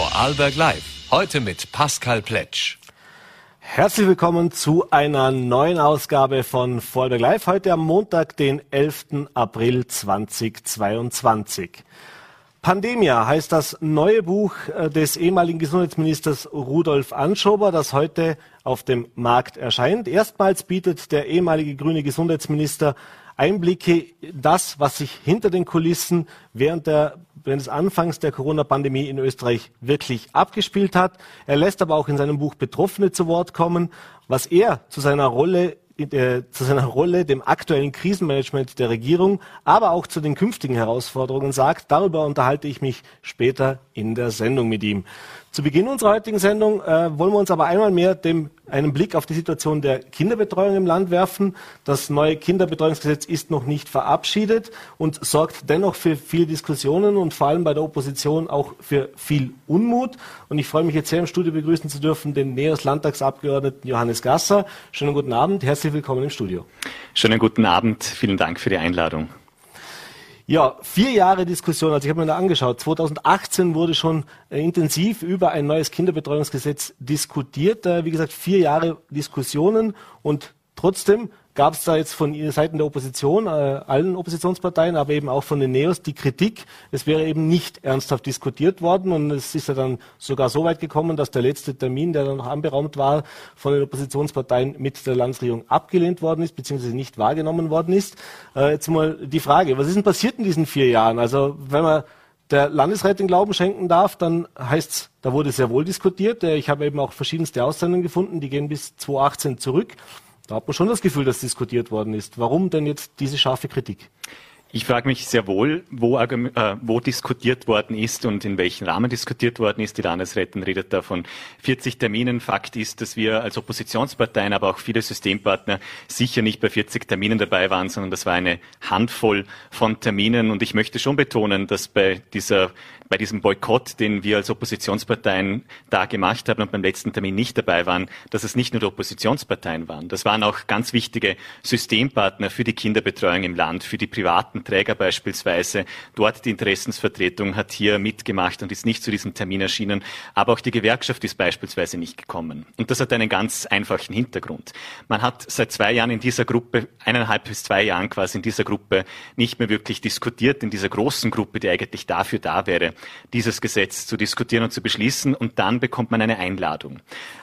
Vorarlberg Live. Heute mit Pascal Pletsch. Herzlich willkommen zu einer neuen Ausgabe von Vorarlberg Live. Heute am Montag, den 11. April 2022. Pandemia heißt das neue Buch äh, des ehemaligen Gesundheitsministers Rudolf Anschober, das heute auf dem Markt erscheint. Erstmals bietet der ehemalige grüne Gesundheitsminister Einblicke, das, was sich hinter den Kulissen während der während des Anfangs der Corona-Pandemie in Österreich wirklich abgespielt hat. Er lässt aber auch in seinem Buch Betroffene zu Wort kommen, was er zu seiner Rolle äh, zu seiner Rolle, dem aktuellen Krisenmanagement der Regierung, aber auch zu den künftigen Herausforderungen sagt. Darüber unterhalte ich mich später in der Sendung mit ihm. Zu Beginn unserer heutigen Sendung äh, wollen wir uns aber einmal mehr dem, einen Blick auf die Situation der Kinderbetreuung im Land werfen. Das neue Kinderbetreuungsgesetz ist noch nicht verabschiedet und sorgt dennoch für viele Diskussionen und vor allem bei der Opposition auch für viel Unmut. Und ich freue mich jetzt sehr im Studio begrüßen zu dürfen den NEOS Landtagsabgeordneten Johannes Gasser. Schönen guten Abend, herzlich willkommen im Studio. Schönen guten Abend, vielen Dank für die Einladung. Ja, vier Jahre Diskussion. Also ich habe mir da angeschaut. 2018 wurde schon äh, intensiv über ein neues Kinderbetreuungsgesetz diskutiert. Äh, wie gesagt, vier Jahre Diskussionen und trotzdem gab es da jetzt von Seiten der Opposition, äh, allen Oppositionsparteien, aber eben auch von den Neos die Kritik, es wäre eben nicht ernsthaft diskutiert worden und es ist ja dann sogar so weit gekommen, dass der letzte Termin, der dann noch anberaumt war, von den Oppositionsparteien mit der Landesregierung abgelehnt worden ist, beziehungsweise nicht wahrgenommen worden ist. Äh, jetzt mal die Frage, was ist denn passiert in diesen vier Jahren? Also wenn man der Landesrätin Glauben schenken darf, dann heißt's, da wurde sehr wohl diskutiert. Äh, ich habe eben auch verschiedenste Aussendungen gefunden, die gehen bis 2018 zurück. Da hat man schon das Gefühl, dass diskutiert worden ist. Warum denn jetzt diese scharfe Kritik? Ich frage mich sehr wohl, wo, äh, wo, diskutiert worden ist und in welchem Rahmen diskutiert worden ist. Die Landesrätin redet da von 40 Terminen. Fakt ist, dass wir als Oppositionsparteien, aber auch viele Systempartner sicher nicht bei 40 Terminen dabei waren, sondern das war eine Handvoll von Terminen. Und ich möchte schon betonen, dass bei dieser bei diesem Boykott, den wir als Oppositionsparteien da gemacht haben und beim letzten Termin nicht dabei waren, dass es nicht nur die Oppositionsparteien waren. Das waren auch ganz wichtige Systempartner für die Kinderbetreuung im Land, für die privaten Träger beispielsweise. Dort die Interessensvertretung hat hier mitgemacht und ist nicht zu diesem Termin erschienen. Aber auch die Gewerkschaft ist beispielsweise nicht gekommen. Und das hat einen ganz einfachen Hintergrund. Man hat seit zwei Jahren in dieser Gruppe, eineinhalb bis zwei Jahren quasi in dieser Gruppe nicht mehr wirklich diskutiert, in dieser großen Gruppe, die eigentlich dafür da wäre, dieses Gesetz zu diskutieren und zu beschließen und dann bekommt man eine Einladung.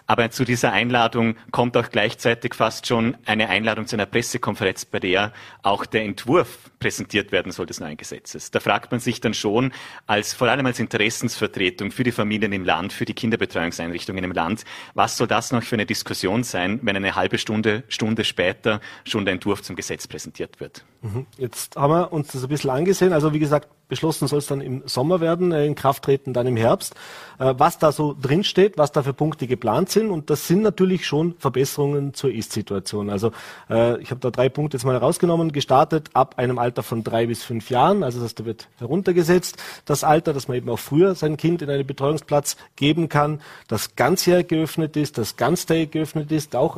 Aber zu dieser Einladung kommt auch gleichzeitig fast schon eine Einladung zu einer Pressekonferenz, bei der auch der Entwurf präsentiert werden soll des neuen Gesetzes. Da fragt man sich dann schon als, vor allem als Interessensvertretung für die Familien im Land, für die Kinderbetreuungseinrichtungen im Land, was soll das noch für eine Diskussion sein, wenn eine halbe Stunde, Stunde später schon der Entwurf zum Gesetz präsentiert wird? Mhm. Jetzt haben wir uns das ein bisschen angesehen. Also wie gesagt, beschlossen soll es dann im Sommer werden, äh, in Kraft treten dann im Herbst. Äh, was da so drinsteht, was da für Punkte geplant sind und das sind natürlich schon Verbesserungen zur Ist-Situation. Also äh, ich habe da drei Punkte jetzt mal herausgenommen. Gestartet ab einem Alter von drei bis fünf Jahren, also das wird heruntergesetzt. Das Alter, dass man eben auch früher sein Kind in einen Betreuungsplatz geben kann, das ganzjährig geöffnet ist, das ganztägig geöffnet ist, auch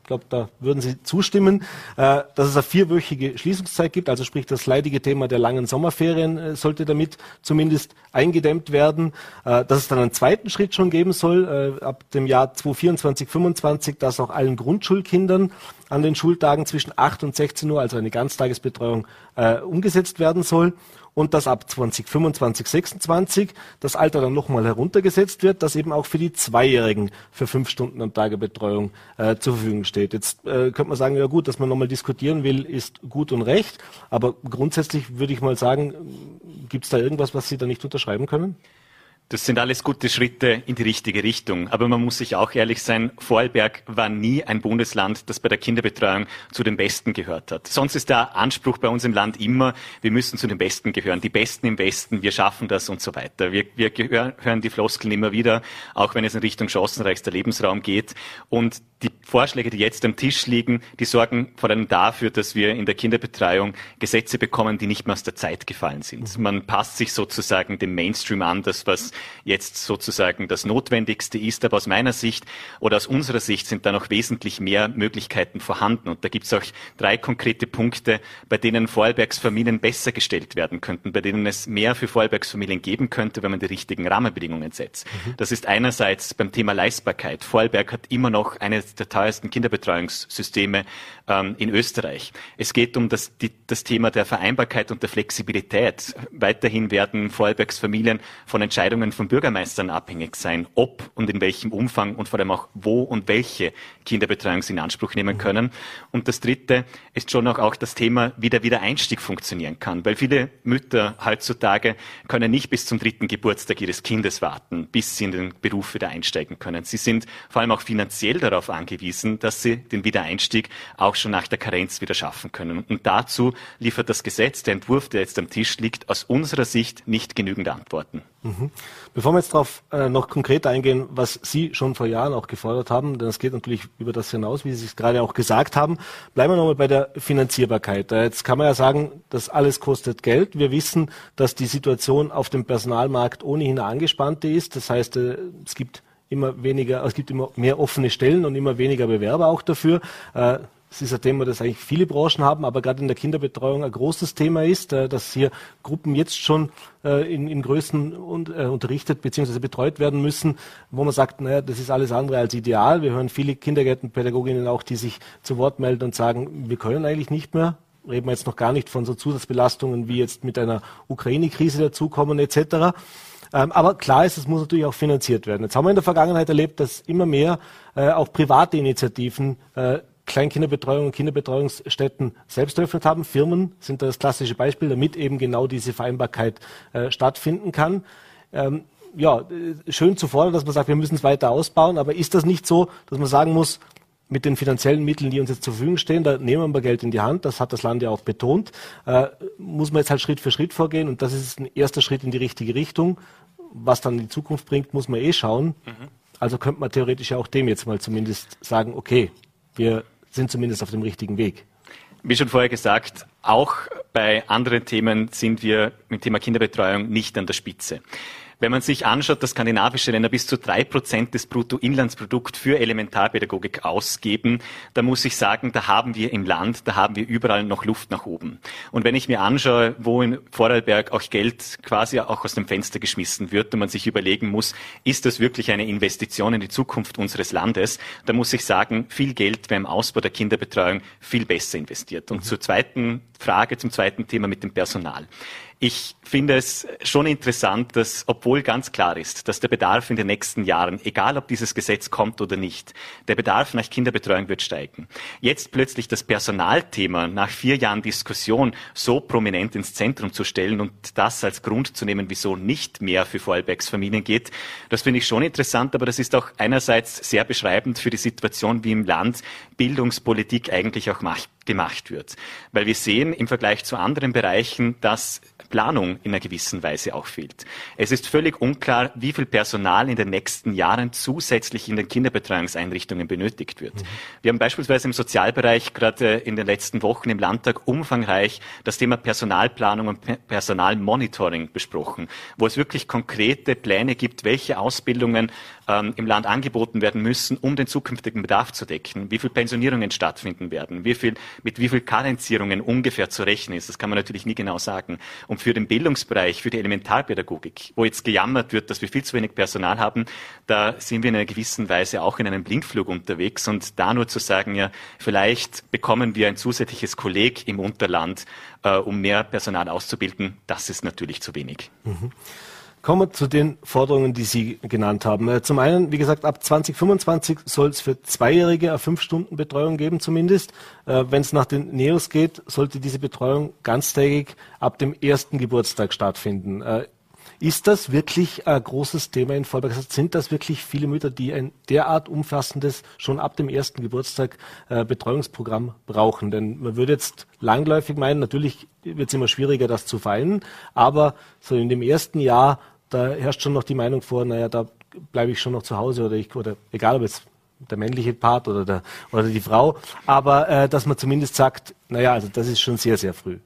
Erforderungen glaube, da würden Sie zustimmen, äh, dass es eine vierwöchige Schließungszeit gibt. Also sprich, das leidige Thema der langen Sommerferien äh, sollte damit zumindest eingedämmt werden. Äh, dass es dann einen zweiten Schritt schon geben soll, ab dem Jahr 2024, 2025, dass auch allen Grundschulkindern an den Schultagen zwischen 8 und 16 Uhr, also eine Ganztagesbetreuung, umgesetzt werden soll und dass ab 2025, 26 das Alter dann nochmal heruntergesetzt wird, dass eben auch für die Zweijährigen für fünf Stunden am Tage Betreuung äh, zur Verfügung steht. Jetzt äh, könnte man sagen, ja gut, dass man nochmal diskutieren will, ist gut und recht, aber grundsätzlich würde ich mal sagen, gibt es da irgendwas, was Sie da nicht unterschreiben können? Das sind alles gute Schritte in die richtige Richtung. Aber man muss sich auch ehrlich sein, Vorarlberg war nie ein Bundesland, das bei der Kinderbetreuung zu den Besten gehört hat. Sonst ist der Anspruch bei uns im Land immer, wir müssen zu den Besten gehören. Die Besten im Westen, wir schaffen das und so weiter. Wir, wir gehören, hören die Floskeln immer wieder, auch wenn es in Richtung chancenreichster Lebensraum geht. Und die Vorschläge, die jetzt am Tisch liegen, die sorgen vor allem dafür, dass wir in der Kinderbetreuung Gesetze bekommen, die nicht mehr aus der Zeit gefallen sind. Man passt sich sozusagen dem Mainstream an, das was jetzt sozusagen das Notwendigste ist. Aber aus meiner Sicht oder aus unserer Sicht sind da noch wesentlich mehr Möglichkeiten vorhanden. Und da gibt es auch drei konkrete Punkte, bei denen Vorarlbergsfamilien besser gestellt werden könnten, bei denen es mehr für Vorarlbergsfamilien geben könnte, wenn man die richtigen Rahmenbedingungen setzt. Mhm. Das ist einerseits beim Thema Leistbarkeit. Vorarlberg hat immer noch eines der teuersten Kinderbetreuungssysteme ähm, in Österreich. Es geht um das, die, das Thema der Vereinbarkeit und der Flexibilität. Weiterhin werden Vorarlbergs Familien von Entscheidungen von Bürgermeistern abhängig sein, ob und in welchem Umfang und vor allem auch wo und welche Kinderbetreuung sie in Anspruch nehmen können. Und das Dritte ist schon auch, auch das Thema, wie der Wiedereinstieg funktionieren kann. Weil viele Mütter heutzutage können nicht bis zum dritten Geburtstag ihres Kindes warten, bis sie in den Beruf wieder einsteigen können. Sie sind vor allem auch finanziell darauf angewiesen, dass sie den Wiedereinstieg auch schon nach der Karenz wieder schaffen können. Und dazu liefert das Gesetz, der Entwurf, der jetzt am Tisch liegt, aus unserer Sicht nicht genügend Antworten. Mhm. Bevor wir jetzt darauf äh, noch konkret eingehen, was Sie schon vor Jahren auch gefordert haben, denn es geht natürlich über das hinaus, wie Sie es gerade auch gesagt haben, bleiben wir nochmal bei der Finanzierbarkeit. Äh, jetzt kann man ja sagen, das alles kostet Geld. Wir wissen, dass die Situation auf dem Personalmarkt ohnehin angespannte ist. Das heißt, äh, es gibt immer weniger, es gibt immer mehr offene Stellen und immer weniger Bewerber auch dafür. Es ist ein Thema, das eigentlich viele Branchen haben, aber gerade in der Kinderbetreuung ein großes Thema ist, äh, dass hier Gruppen jetzt schon äh, in, in Größen äh, unterrichtet bzw. betreut werden müssen, wo man sagt, naja, das ist alles andere als ideal. Wir hören viele Kindergärtenpädagoginnen auch, die sich zu Wort melden und sagen, wir können eigentlich nicht mehr. Reden wir jetzt noch gar nicht von so Zusatzbelastungen wie jetzt mit einer Ukraine-Krise dazukommen etc. Ähm, aber klar ist, es muss natürlich auch finanziert werden. Jetzt haben wir in der Vergangenheit erlebt, dass immer mehr auch private Initiativen Kleinkinderbetreuung und Kinderbetreuungsstätten selbst eröffnet haben. Firmen sind das klassische Beispiel, damit eben genau diese Vereinbarkeit äh, stattfinden kann. Ähm, ja, äh, schön zu fordern, dass man sagt, wir müssen es weiter ausbauen, aber ist das nicht so, dass man sagen muss, mit den finanziellen Mitteln, die uns jetzt zur Verfügung stehen, da nehmen wir Geld in die Hand, das hat das Land ja auch betont, äh, muss man jetzt halt Schritt für Schritt vorgehen und das ist ein erster Schritt in die richtige Richtung. Was dann in die Zukunft bringt, muss man eh schauen. Mhm. Also könnte man theoretisch ja auch dem jetzt mal zumindest sagen, okay, wir sind zumindest auf dem richtigen Weg. Wie schon vorher gesagt, auch bei anderen Themen sind wir mit dem Thema Kinderbetreuung nicht an der Spitze. Wenn man sich anschaut, dass skandinavische Länder bis zu drei Prozent des Bruttoinlandsprodukts für Elementarpädagogik ausgeben, da muss ich sagen, da haben wir im Land, da haben wir überall noch Luft nach oben. Und wenn ich mir anschaue, wo in Vorarlberg auch Geld quasi auch aus dem Fenster geschmissen wird und man sich überlegen muss, ist das wirklich eine Investition in die Zukunft unseres Landes, da muss ich sagen, viel Geld wäre im Ausbau der Kinderbetreuung viel besser investiert. Und zur zweiten Frage, zum zweiten Thema mit dem Personal. Ich finde es schon interessant, dass, obwohl ganz klar ist, dass der Bedarf in den nächsten Jahren, egal ob dieses Gesetz kommt oder nicht, der Bedarf nach Kinderbetreuung wird steigen. Jetzt plötzlich das Personalthema nach vier Jahren Diskussion so prominent ins Zentrum zu stellen und das als Grund zu nehmen, wieso nicht mehr für Vorarlbergs Familien geht, das finde ich schon interessant, aber das ist auch einerseits sehr beschreibend für die Situation, wie im Land Bildungspolitik eigentlich auch macht gemacht wird. Weil wir sehen im Vergleich zu anderen Bereichen, dass Planung in einer gewissen Weise auch fehlt. Es ist völlig unklar, wie viel Personal in den nächsten Jahren zusätzlich in den Kinderbetreuungseinrichtungen benötigt wird. Mhm. Wir haben beispielsweise im Sozialbereich gerade in den letzten Wochen im Landtag umfangreich das Thema Personalplanung und Personalmonitoring besprochen, wo es wirklich konkrete Pläne gibt, welche Ausbildungen ähm, im Land angeboten werden müssen, um den zukünftigen Bedarf zu decken, wie viel Pensionierungen stattfinden werden, wie viel, mit wie viel Karenzierungen ungefähr zu rechnen ist. Das kann man natürlich nie genau sagen. Und für den Bildungsbereich, für die Elementarpädagogik, wo jetzt gejammert wird, dass wir viel zu wenig Personal haben, da sind wir in einer gewissen Weise auch in einem Blindflug unterwegs. Und da nur zu sagen, ja, vielleicht bekommen wir ein zusätzliches Kolleg im Unterland, äh, um mehr Personal auszubilden, das ist natürlich zu wenig. Mhm. Kommen wir zu den Forderungen, die Sie genannt haben. Äh, zum einen, wie gesagt, ab 2025 soll es für Zweijährige eine Fünf-Stunden-Betreuung geben zumindest. Äh, Wenn es nach den NEOS geht, sollte diese Betreuung ganztägig ab dem ersten Geburtstag stattfinden. Ist das wirklich ein großes Thema in Vorarlberg? Also sind das wirklich viele Mütter, die ein derart umfassendes, schon ab dem ersten Geburtstag äh, Betreuungsprogramm brauchen? Denn man würde jetzt langläufig meinen, natürlich wird es immer schwieriger, das zu vereinen, aber so in dem ersten Jahr, da herrscht schon noch die Meinung vor, naja, da bleibe ich schon noch zu Hause oder ich, oder egal ob es der männliche Part oder der, oder die Frau, aber äh, dass man zumindest sagt, naja, also das ist schon sehr, sehr früh.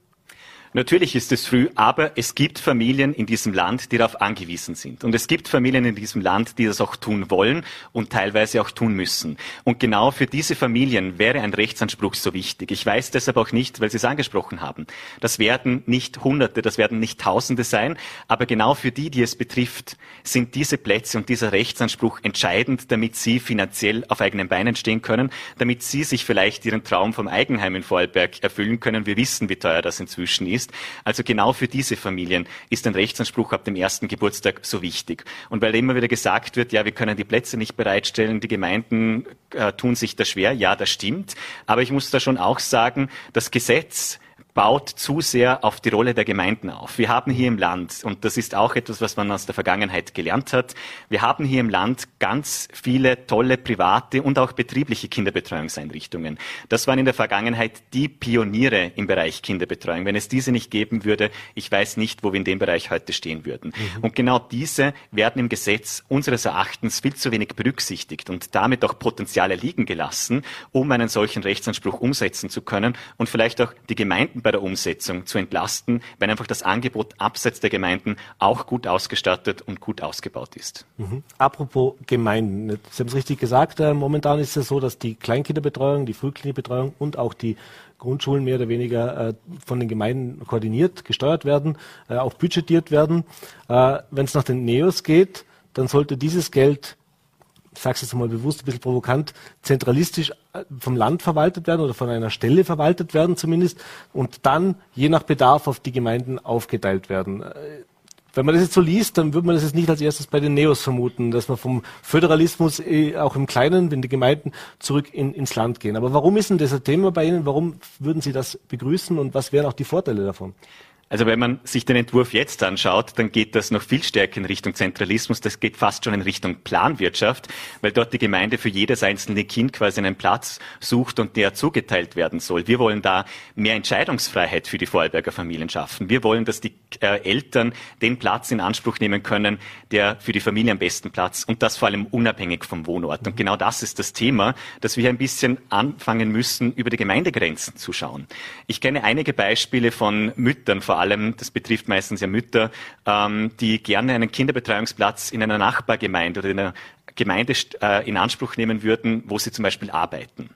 Natürlich ist es früh, aber es gibt Familien in diesem Land, die darauf angewiesen sind. Und es gibt Familien in diesem Land, die das auch tun wollen und teilweise auch tun müssen. Und genau für diese Familien wäre ein Rechtsanspruch so wichtig. Ich weiß deshalb auch nicht, weil Sie es angesprochen haben. Das werden nicht Hunderte, das werden nicht Tausende sein, aber genau für die, die es betrifft, sind diese Plätze und dieser Rechtsanspruch entscheidend, damit sie finanziell auf eigenen Beinen stehen können, damit sie sich vielleicht ihren Traum vom Eigenheim in Vorarlberg erfüllen können. Wir wissen, wie teuer das inzwischen ist ist. Also genau für diese Familien ist ein Rechtsanspruch ab dem ersten Geburtstag so wichtig. Und weil immer wieder gesagt wird, ja, wir können die Plätze nicht bereitstellen, die Gemeinden äh, tun sich da schwer. Ja, das stimmt. Aber ich muss da schon auch sagen, das Gesetz baut zu sehr auf die Rolle der Gemeinden auf. Wir haben hier im Land, und das ist auch etwas, was man aus der Vergangenheit gelernt hat, wir haben hier im Land ganz viele tolle private und auch betriebliche Kinderbetreuungseinrichtungen. Das waren in der Vergangenheit die Pioniere im Bereich Kinderbetreuung. Wenn es diese nicht geben würde, ich weiß nicht, wo wir in dem Bereich heute stehen würden. Mhm. Und genau diese werden im Gesetz unseres Erachtens viel zu wenig berücksichtigt und damit auch Potenziale liegen gelassen, um einen solchen Rechtsanspruch umsetzen zu können und vielleicht auch die Gemeinden bei der Umsetzung zu entlasten, wenn einfach das Angebot abseits der Gemeinden auch gut ausgestattet und gut ausgebaut ist. Mhm. Apropos Gemeinden, Sie haben es richtig gesagt, äh, momentan ist es so, dass die Kleinkinderbetreuung, die Frühkindbetreuung und auch die Grundschulen mehr oder weniger äh, von den Gemeinden koordiniert, gesteuert werden, äh, auch budgetiert werden. Äh, wenn es nach den NEOS geht, dann sollte dieses Geld ich sage jetzt mal bewusst ein bisschen provokant, zentralistisch äh, vom Land verwaltet werden oder von einer Stelle verwaltet werden zumindest und dann je nach Bedarf auf die Gemeinden aufgeteilt werden. Äh, wenn man das jetzt so liest, dann würde man das jetzt nicht als erstes bei den Neos vermuten, dass man vom Föderalismus äh, auch im Kleinen, wenn die Gemeinden zurück in, ins Land gehen. Aber warum ist denn das ein Thema bei Ihnen? Warum würden Sie das begrüßen und was wären auch die Vorteile davon? Also wenn man sich den Entwurf jetzt anschaut, dann geht das noch viel stärker in Richtung Zentralismus. Das geht fast schon in Richtung Planwirtschaft, weil dort die Gemeinde für jedes einzelne Kind quasi einen Platz sucht und der zugeteilt werden soll. Wir wollen da mehr Entscheidungsfreiheit für die Vorarlberger Familien schaffen. Wir wollen, dass die äh, Eltern den Platz in Anspruch nehmen können, der für die Familie am besten Platz und das vor allem unabhängig vom Wohnort. Und genau das ist das Thema, dass wir ein bisschen anfangen müssen, über die Gemeindegrenzen zu schauen. Ich kenne einige Beispiele von Müttern, vor allem, das betrifft meistens ja Mütter, ähm, die gerne einen Kinderbetreuungsplatz in einer Nachbargemeinde oder in einer Gemeinde äh, in Anspruch nehmen würden, wo sie zum Beispiel arbeiten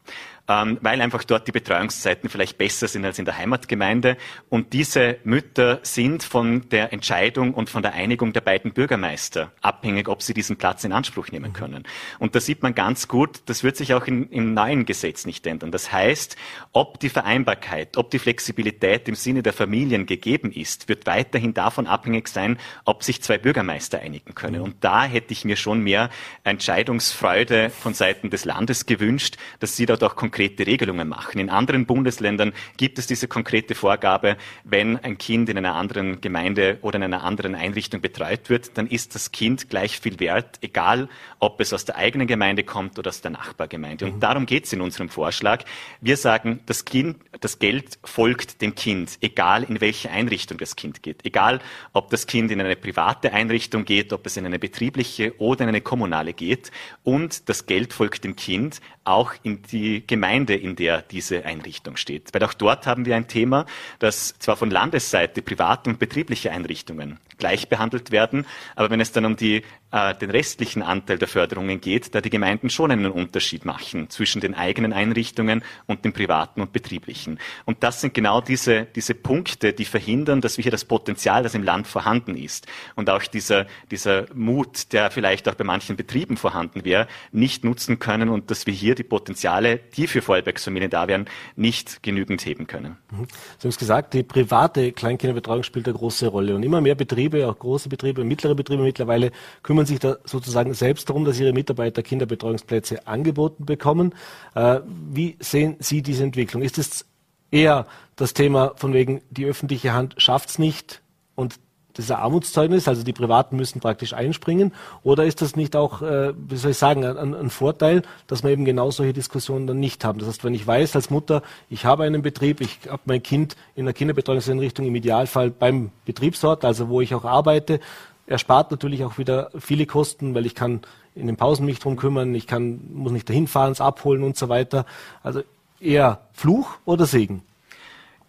ähm, weil einfach dort die Betreuungszeiten vielleicht besser sind als in der Heimatgemeinde. Und diese Mütter sind von der Entscheidung und von der Einigung der beiden Bürgermeister abhängig, ob sie diesen Platz in Anspruch nehmen können. Und da sieht man ganz gut, das wird sich auch in, im neuen Gesetz nicht ändern. Das heißt, ob die Vereinbarkeit, ob die Flexibilität im Sinne der Familien gegeben ist, wird weiterhin davon abhängig sein, ob sich zwei Bürgermeister einigen können. Und da hätte ich mir schon mehr Entscheidungsfreude von Seiten des Landes gewünscht, dass sie dort auch konkret konkrete Regelungen machen. In anderen Bundesländern gibt es diese konkrete Vorgabe, wenn ein Kind in einer anderen Gemeinde oder in einer anderen Einrichtung betreut wird, dann ist das Kind gleich viel wert, egal ob es aus der eigenen Gemeinde kommt oder aus der Nachbargemeinde. Und mhm. darum geht es in unserem Vorschlag. Wir sagen, das Kind, das Geld folgt dem Kind, egal in welche Einrichtung das Kind geht. Egal, ob das Kind in eine private Einrichtung geht, ob es in eine betriebliche oder in eine kommunale geht. Und das Geld folgt dem Kind auch in die Gemeinde Gemeinde, in der diese Einrichtung steht. Weil auch dort haben wir ein Thema, dass zwar von Landesseite private und betriebliche Einrichtungen gleich behandelt werden, aber wenn es dann um die, äh, den restlichen Anteil der Förderungen geht, da die Gemeinden schon einen Unterschied machen zwischen den eigenen Einrichtungen und den privaten und betrieblichen. Und das sind genau diese, diese Punkte, die verhindern, dass wir hier das Potenzial, das im Land vorhanden ist und auch dieser, dieser Mut, der vielleicht auch bei manchen Betrieben vorhanden wäre, nicht nutzen können und dass wir hier die Potenziale, die für Feuerwerksfamilien da wären, nicht genügend heben können. Mhm. Sie haben es gesagt, die private Kleinkinderbetreuung spielt eine große Rolle. Und immer mehr Betriebe, auch große Betriebe, mittlere Betriebe mittlerweile, kümmern sich da sozusagen selbst darum, dass ihre Mitarbeiter Kinderbetreuungsplätze angeboten bekommen. Äh, wie sehen Sie diese Entwicklung? Ist es eher das Thema von wegen, die öffentliche Hand schafft es nicht und das ist ein Armutszeugnis, also die Privaten müssen praktisch einspringen? Oder ist das nicht auch, äh, wie soll ich sagen, ein, ein, Vorteil, dass wir eben genau solche Diskussionen dann nicht haben? Das heißt, wenn ich weiß als Mutter, ich habe einen Betrieb, ich habe mein Kind in einer Kinderbetreuungseinrichtung im Idealfall beim Betriebsort, also wo ich auch arbeite, erspart natürlich auch wieder viele Kosten, weil ich kann in den Pausen mich drum kümmern, ich kann, muss nicht dahin fahren, es abholen und so weiter. Also eher Fluch oder Segen?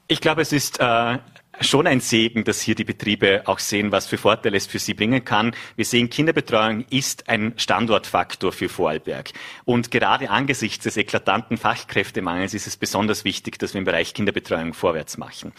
Ich glaube, es ist äh, schon ein Segen, dass hier die Betriebe auch sehen, was für Vorteile es für sie bringen kann. Wir sehen, Kinderbetreuung ist ein Standortfaktor für Vorarlberg. Und gerade angesichts des eklatanten Fachkräftemangels ist es besonders wichtig, dass wir im Bereich Kinderbetreuung vorwärts machen.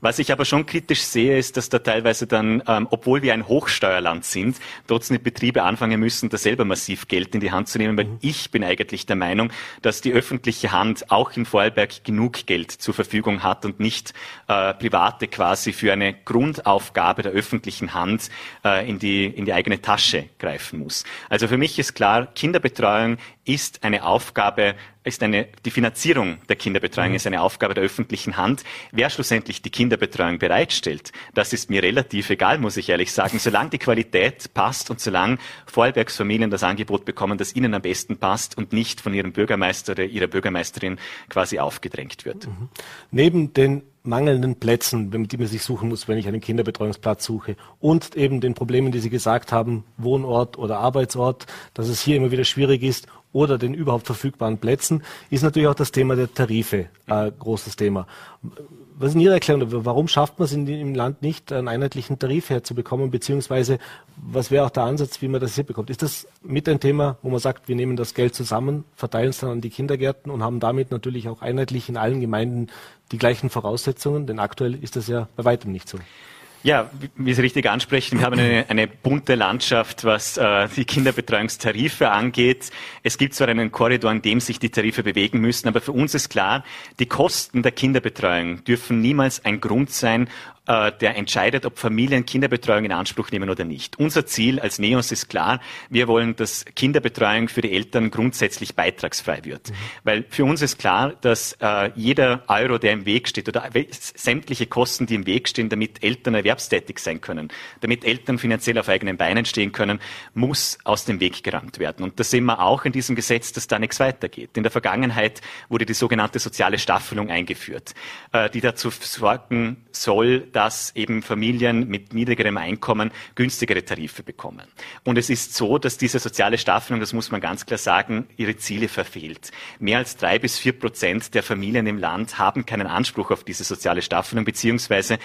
Was ich aber schon kritisch sehe, ist, dass da teilweise dann, ähm, obwohl wir ein Hochsteuerland sind, trotzdem die Betriebe anfangen müssen, da selber massiv Geld in die Hand zu nehmen, weil mhm. ich bin eigentlich der Meinung, dass die öffentliche Hand auch in Vorarlberg genug Geld zur Verfügung hat und nicht äh, private quasi quasi für eine Grundaufgabe der öffentlichen Hand äh, in, die, in die eigene Tasche greifen muss. Also für mich ist klar, Kinderbetreuung ist eine Aufgabe, ist eine, die Finanzierung der Kinderbetreuung mhm. ist eine Aufgabe der öffentlichen Hand. Wer schlussendlich die Kinderbetreuung bereitstellt, das ist mir relativ egal, muss ich ehrlich sagen. Solange die Qualität passt und solange Vorarlbergsfamilien das Angebot bekommen, das ihnen am besten passt und nicht von ihrem Bürgermeister oder ihrer Bürgermeisterin quasi aufgedrängt wird. Mhm. Neben den mangelnden Plätzen, die man sich suchen muss, wenn ich einen Kinderbetreuungsplatz suche. Und eben den Problemen, die Sie gesagt haben, Wohnort oder Arbeitsort, dass es hier immer wieder schwierig ist oder den überhaupt verfügbaren Plätzen, ist natürlich auch das Thema der Tarife ein äh, großes Thema. Was ist Ihre Erklärung? Warum schafft man es in, im Land nicht, einen einheitlichen Tarif herzubekommen, beziehungsweise was wäre auch der Ansatz, wie man das hier bekommt? Ist das mit ein Thema, wo man sagt, wir nehmen das Geld zusammen, verteilen es dann an die Kindergärten und haben damit natürlich auch einheitlich in allen Gemeinden die gleichen Voraussetzungen? Denn aktuell ist das ja bei weitem nicht so. Ja, wie Sie richtig ansprechen, wir haben eine, eine bunte Landschaft, was äh, die Kinderbetreuungstarife angeht. Es gibt zwar einen Korridor, in dem sich die Tarife bewegen müssen, aber für uns ist klar, die Kosten der Kinderbetreuung dürfen niemals ein Grund sein, äh, der entscheidet, ob Familien Kinderbetreuung in Anspruch nehmen oder nicht. Unser Ziel als NEOS ist klar, wir wollen, dass Kinderbetreuung für die Eltern grundsätzlich beitragsfrei wird. Mhm. Weil für uns ist klar, dass äh, jeder Euro, der im Weg steht oder sämtliche Kosten, die im Weg stehen, damit Eltern erwerbstätig sein können, damit Eltern finanziell auf eigenen Beinen stehen können, muss aus dem Weg gerammt werden. Und das sehen wir auch in diesem Gesetz, dass da nichts weitergeht. In der Vergangenheit wurde die sogenannte soziale Staffelung eingeführt, äh, die dazu sorgen soll, dass eben Familien mit niedrigerem Einkommen günstigere Tarife bekommen. Und es ist so, dass diese soziale Staffelung, das muss man ganz klar sagen, ihre Ziele verfehlt. Mehr als drei bis vier Prozent der Familien im Land haben keinen Anspruch auf diese soziale Staffelung, beziehungsweise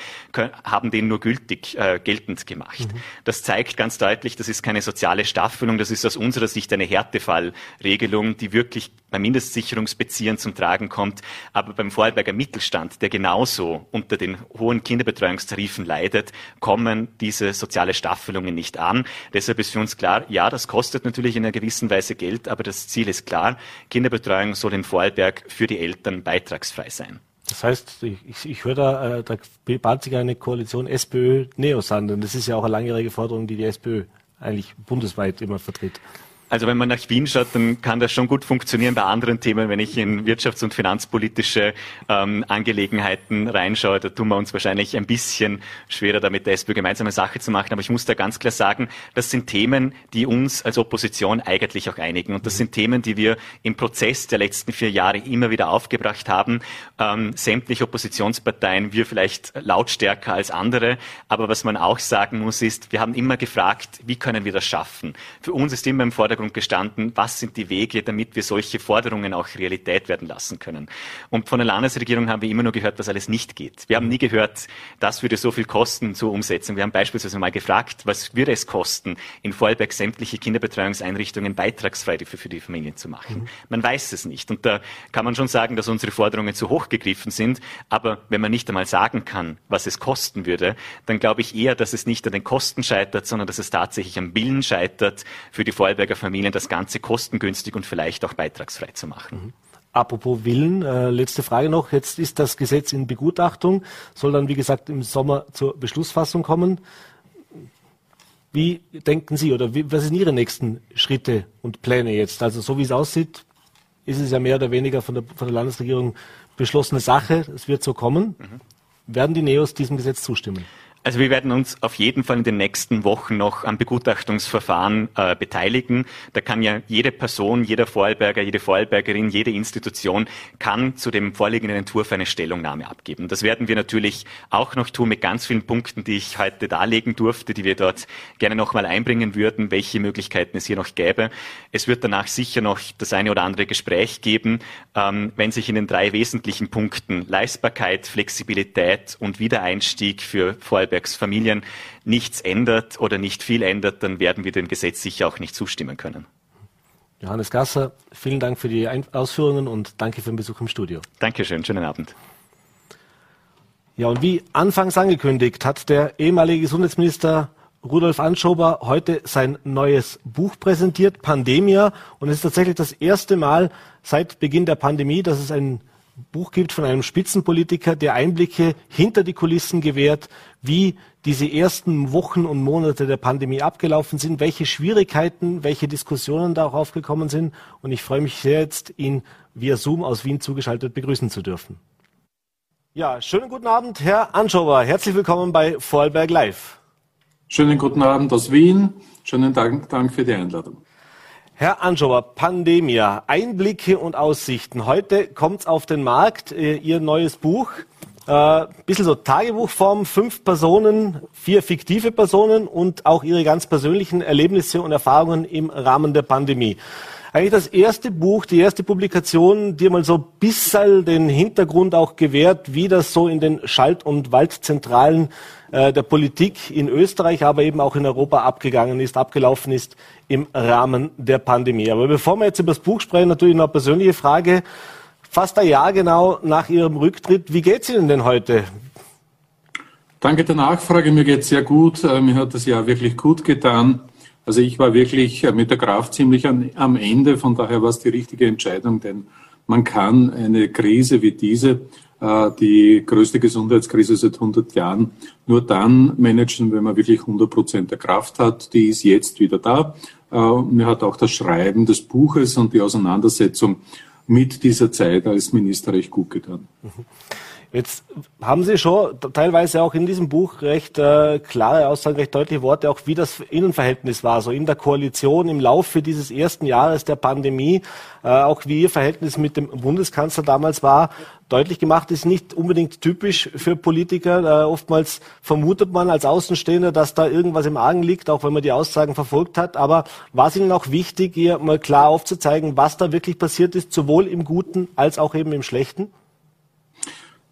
haben den nur gültig äh, geltend gemacht. Mhm. Das zeigt ganz deutlich, das ist keine soziale Staffelung, das ist aus unserer Sicht eine Härtefallregelung, die wirklich bei Mindestsicherungsbeziehern zum Tragen kommt, aber beim Vorarlberger Mittelstand, der genauso unter den hohen Kinderbetreuungstarifen leidet, kommen diese soziale Staffelungen nicht an. Deshalb ist für uns klar, ja, das kostet natürlich in einer gewissen Weise Geld, aber das Ziel ist klar, Kinderbetreuung soll in Vorarlberg für die Eltern beitragsfrei sein. Das heißt, ich, ich, höre da, äh, da bahnt sich eine Koalition SPÖ-Neos an. Und das ist ja auch eine langjährige Forderung, die die SPÖ eigentlich bundesweit immer vertritt. Also wenn man nach Wien schaut, dann kann das schon gut funktionieren bei anderen Themen. Wenn ich in wirtschafts- und finanzpolitische ähm, Angelegenheiten reinschaue, da tun wir uns wahrscheinlich ein bisschen schwerer damit, der SPÖ gemeinsame Sache zu machen. Aber ich muss da ganz klar sagen, das sind Themen, die uns als Opposition eigentlich auch einigen. Und das sind Themen, die wir im Prozess der letzten vier Jahre immer wieder aufgebracht haben. Ähm, sämtliche Oppositionsparteien, wir vielleicht lautstärker als andere. Aber was man auch sagen muss, ist, wir haben immer gefragt, wie können wir das schaffen? Für uns ist immer im Vordergrund Vordergrund gestanden, was sind die Wege, damit wir solche Forderungen auch Realität werden lassen können. Und von der Landesregierung haben wir immer nur gehört, was alles nicht geht. Wir haben nie gehört, das würde so viel kosten zur Umsetzung. Wir haben beispielsweise mal gefragt, was würde es kosten, in Vorarlberg sämtliche Kinderbetreuungseinrichtungen beitragsfrei für, die Familien zu machen. Mhm. Man weiß es nicht. Und da kann man schon sagen, dass unsere Forderungen zu hoch gegriffen sind. Aber wenn man nicht einmal sagen kann, was es kosten würde, dann glaube ich eher, dass es nicht an den Kosten scheitert, sondern dass es tatsächlich am Willen scheitert, für die Vorarlberger Familien Familien das Ganze kostengünstig und vielleicht auch beitragsfrei zu machen. Mhm. Apropos Willen, äh, letzte Frage noch. Jetzt ist das Gesetz in Begutachtung, soll dann, wie gesagt, im Sommer zur Beschlussfassung kommen. Wie denken Sie oder wie, was sind Ihre nächsten Schritte und Pläne jetzt? Also so wie es aussieht, ist es ja mehr oder weniger von der, von der Landesregierung beschlossene Sache. Es wird so kommen. Mhm. Werden die Neos diesem Gesetz zustimmen? Also wir werden uns auf jeden Fall in den nächsten Wochen noch am Begutachtungsverfahren äh, beteiligen. Da kann ja jede Person, jeder Vorarlberger, jede Vorarlbergerin, jede Institution kann zu dem vorliegenden Entwurf eine Stellungnahme abgeben. Das werden wir natürlich auch noch tun mit ganz vielen Punkten, die ich heute darlegen durfte, die wir dort gerne nochmal einbringen würden, welche Möglichkeiten es hier noch gäbe. Es wird danach sicher noch das eine oder andere Gespräch geben, ähm, wenn sich in den drei wesentlichen Punkten Leistbarkeit, Flexibilität und Wiedereinstieg für Vorarlberger Familien nichts ändert oder nicht viel ändert, dann werden wir dem Gesetz sicher auch nicht zustimmen können. Johannes Gasser, vielen Dank für die Ausführungen und danke für den Besuch im Studio. Dankeschön, schönen Abend. Ja, und wie anfangs angekündigt, hat der ehemalige Gesundheitsminister Rudolf Anschober heute sein neues Buch präsentiert, Pandemia. Und es ist tatsächlich das erste Mal seit Beginn der Pandemie, dass es ein Buch gibt von einem Spitzenpolitiker, der Einblicke hinter die Kulissen gewährt, wie diese ersten Wochen und Monate der Pandemie abgelaufen sind, welche Schwierigkeiten, welche Diskussionen da auch aufgekommen sind. Und ich freue mich sehr jetzt, ihn via Zoom aus Wien zugeschaltet begrüßen zu dürfen. Ja, schönen guten Abend, Herr Anschober. Herzlich willkommen bei Vorarlberg Live. Schönen guten Abend aus Wien. Schönen Dank, Dank für die Einladung. Herr Anschober, Pandemia, Einblicke und Aussichten. Heute kommt es auf den Markt, äh, Ihr neues Buch. Äh, bisschen so Tagebuchform, fünf Personen, vier fiktive Personen und auch ihre ganz persönlichen Erlebnisse und Erfahrungen im Rahmen der Pandemie. Eigentlich das erste Buch, die erste Publikation, die mal so bisschen den Hintergrund auch gewährt, wie das so in den Schalt- und Waldzentralen äh, der Politik in Österreich, aber eben auch in Europa abgegangen ist, abgelaufen ist im Rahmen der Pandemie. Aber bevor wir jetzt über das Buch sprechen, natürlich noch eine persönliche Frage. Fast ein Jahr genau nach Ihrem Rücktritt. Wie geht es Ihnen denn heute? Danke der Nachfrage. Mir geht es sehr gut. Äh, mir hat das Jahr wirklich gut getan. Also ich war wirklich äh, mit der Kraft ziemlich an, am Ende. Von daher war es die richtige Entscheidung, denn man kann eine Krise wie diese äh, die größte Gesundheitskrise seit 100 Jahren nur dann managen, wenn man wirklich 100 Prozent der Kraft hat. Die ist jetzt wieder da. Äh, mir hat auch das Schreiben des Buches und die Auseinandersetzung mit dieser Zeit als Minister recht gut getan. Mhm. Jetzt haben Sie schon teilweise auch in diesem Buch recht äh, klare Aussagen, recht deutliche Worte, auch wie das Innenverhältnis war, so in der Koalition im Laufe dieses ersten Jahres der Pandemie, äh, auch wie Ihr Verhältnis mit dem Bundeskanzler damals war, deutlich gemacht, ist nicht unbedingt typisch für Politiker. Äh, oftmals vermutet man als Außenstehender, dass da irgendwas im Argen liegt, auch wenn man die Aussagen verfolgt hat. Aber war es Ihnen auch wichtig, hier mal klar aufzuzeigen, was da wirklich passiert ist, sowohl im Guten als auch eben im Schlechten?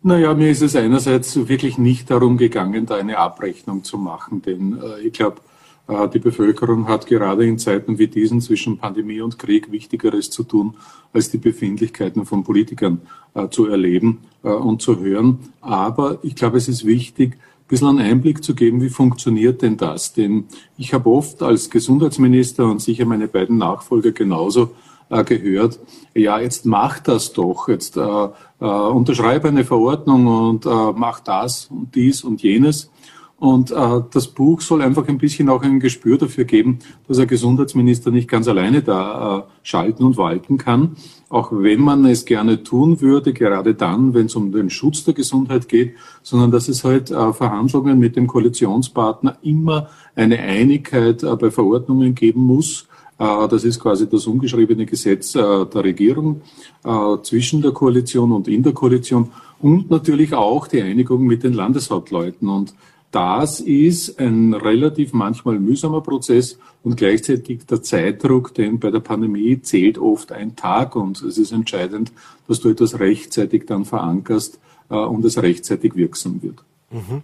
Naja, mir ist es einerseits wirklich nicht darum gegangen, da eine Abrechnung zu machen, denn äh, ich glaube, äh, die Bevölkerung hat gerade in Zeiten wie diesen zwischen Pandemie und Krieg Wichtigeres zu tun, als die Befindlichkeiten von Politikern äh, zu erleben äh, und zu hören. Aber ich glaube, es ist wichtig, ein bisschen einen Einblick zu geben, wie funktioniert denn das? Denn ich habe oft als Gesundheitsminister und sicher meine beiden Nachfolger genauso äh, gehört, ja, jetzt mach das doch, jetzt äh, äh, unterschreibe eine Verordnung und äh, mach das und dies und jenes. Und äh, das Buch soll einfach ein bisschen auch ein Gespür dafür geben, dass ein Gesundheitsminister nicht ganz alleine da äh, schalten und walten kann. Auch wenn man es gerne tun würde, gerade dann, wenn es um den Schutz der Gesundheit geht, sondern dass es halt äh, Verhandlungen mit dem Koalitionspartner immer eine Einigkeit äh, bei Verordnungen geben muss das ist quasi das ungeschriebene Gesetz äh, der Regierung äh, zwischen der Koalition und in der Koalition und natürlich auch die Einigung mit den Landeshauptleuten. Und das ist ein relativ manchmal mühsamer Prozess und gleichzeitig der Zeitdruck, denn bei der Pandemie zählt oft ein Tag und es ist entscheidend, dass du etwas rechtzeitig dann verankerst und es rechtzeitig wirksam wird. Mhm.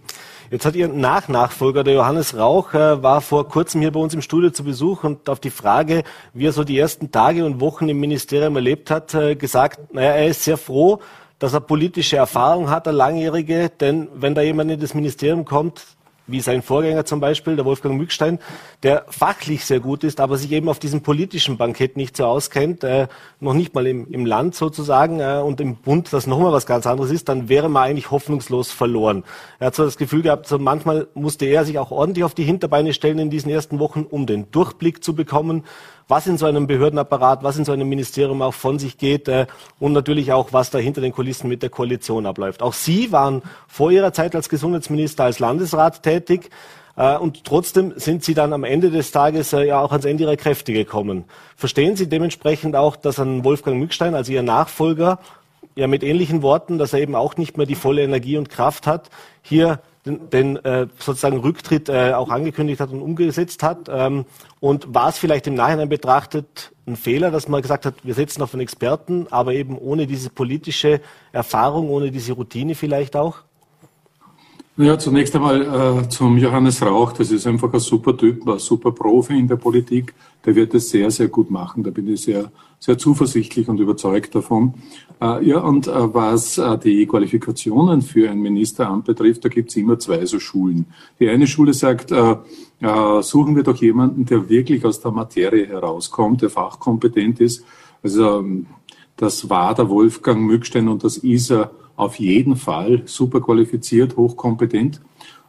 Jetzt hat Ihr Nachnachfolger, der Johannes Rauch, äh, war vor kurzem hier bei uns im Studio zu Besuch und auf die Frage, wie er so die ersten Tage und Wochen im Ministerium erlebt hat, äh, gesagt, naja, er ist sehr froh, dass er politische Erfahrung hat, eine langjährige, denn wenn da jemand in das Ministerium kommt, wie sein Vorgänger zum Beispiel, der Wolfgang Mückstein, der fachlich sehr gut ist, aber sich eben auf diesem politischen Bankett nicht so auskennt, äh, noch nicht mal im, im Land sozusagen äh, und im Bund, das nochmal was ganz anderes ist, dann wäre man eigentlich hoffnungslos verloren. Er hat so das Gefühl gehabt, so manchmal musste er sich auch ordentlich auf die Hinterbeine stellen in diesen ersten Wochen, um den Durchblick zu bekommen. Was in so einem Behördenapparat, was in so einem Ministerium auch von sich geht äh, und natürlich auch, was da hinter den Kulissen mit der Koalition abläuft. Auch Sie waren vor Ihrer Zeit als Gesundheitsminister als Landesrat tätig. Äh, und trotzdem sind Sie dann am Ende des Tages äh, ja auch ans Ende Ihrer Kräfte gekommen. Verstehen Sie dementsprechend auch, dass ein Wolfgang Mückstein, also Ihr Nachfolger, ja mit ähnlichen Worten, dass er eben auch nicht mehr die volle Energie und Kraft hat, hier den, den äh, sozusagen Rücktritt äh, auch angekündigt hat und umgesetzt hat. Ähm, und war es vielleicht im Nachhinein betrachtet ein Fehler, dass man gesagt hat, wir setzen auf einen Experten, aber eben ohne diese politische Erfahrung, ohne diese Routine vielleicht auch? Ja, zunächst einmal äh, zum Johannes Rauch. Das ist einfach ein super Typ, ein super Profi in der Politik. Der wird es sehr, sehr gut machen. Da bin ich sehr, sehr zuversichtlich und überzeugt davon. Äh, ja, und äh, was äh, die Qualifikationen für ein Ministeramt betrifft, da gibt es immer zwei so Schulen. Die eine Schule sagt, äh, äh, suchen wir doch jemanden, der wirklich aus der Materie herauskommt, der fachkompetent ist. Also ähm, das war der Wolfgang Mückstein und das ist er auf jeden Fall super qualifiziert, hochkompetent.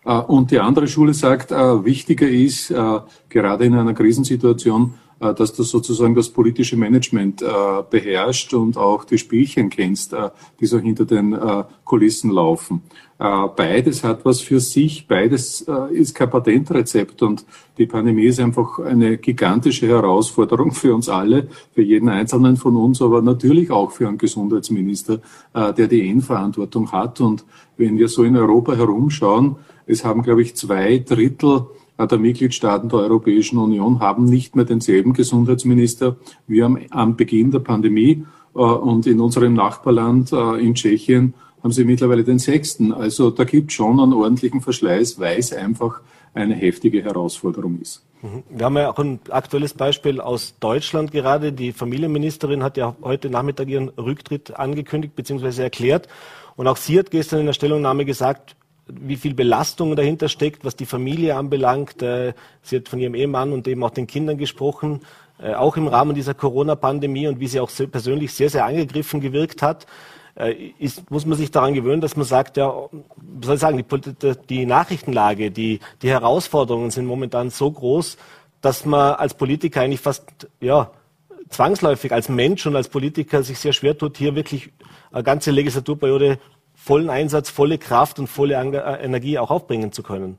Äh, und die andere Schule sagt, äh, wichtiger ist, äh, gerade in einer Krisensituation, dass du sozusagen das politische Management äh, beherrscht und auch die Spielchen kennst, äh, die so hinter den Kulissen laufen. Beides hat was für sich, beides ist kein Patentrezept und die Pandemie ist einfach eine gigantische Herausforderung für uns alle, für jeden Einzelnen von uns, aber natürlich auch für einen Gesundheitsminister, der die Endverantwortung hat. Und wenn wir so in Europa herumschauen, es haben, glaube ich, zwei Drittel der Mitgliedstaaten der Europäischen Union haben nicht mehr denselben Gesundheitsminister wie am, am Beginn der Pandemie. Äh, und in unserem Nachbarland äh, in Tschechien haben sie mittlerweile den sechsten. Also da gibt es schon einen ordentlichen Verschleiß, weil es einfach eine heftige Herausforderung ist. Mhm. Wir haben ja auch ein aktuelles Beispiel aus Deutschland gerade. Die Familienministerin hat ja heute Nachmittag ihren Rücktritt angekündigt bzw. erklärt. Und auch sie hat gestern in der Stellungnahme gesagt, wie viel Belastung dahinter steckt, was die Familie anbelangt. Äh, sie hat von ihrem Ehemann und eben auch den Kindern gesprochen, äh, auch im Rahmen dieser Corona-Pandemie und wie sie auch persönlich sehr, sehr angegriffen gewirkt hat. Äh, ist, muss man sich daran gewöhnen, dass man sagt, ja, soll ich sagen, die, die Nachrichtenlage, die, die Herausforderungen sind momentan so groß, dass man als Politiker eigentlich fast, ja, zwangsläufig als Mensch und als Politiker sich sehr schwer tut, hier wirklich eine ganze Legislaturperiode vollen Einsatz, volle Kraft und volle äh, Energie auch aufbringen zu können?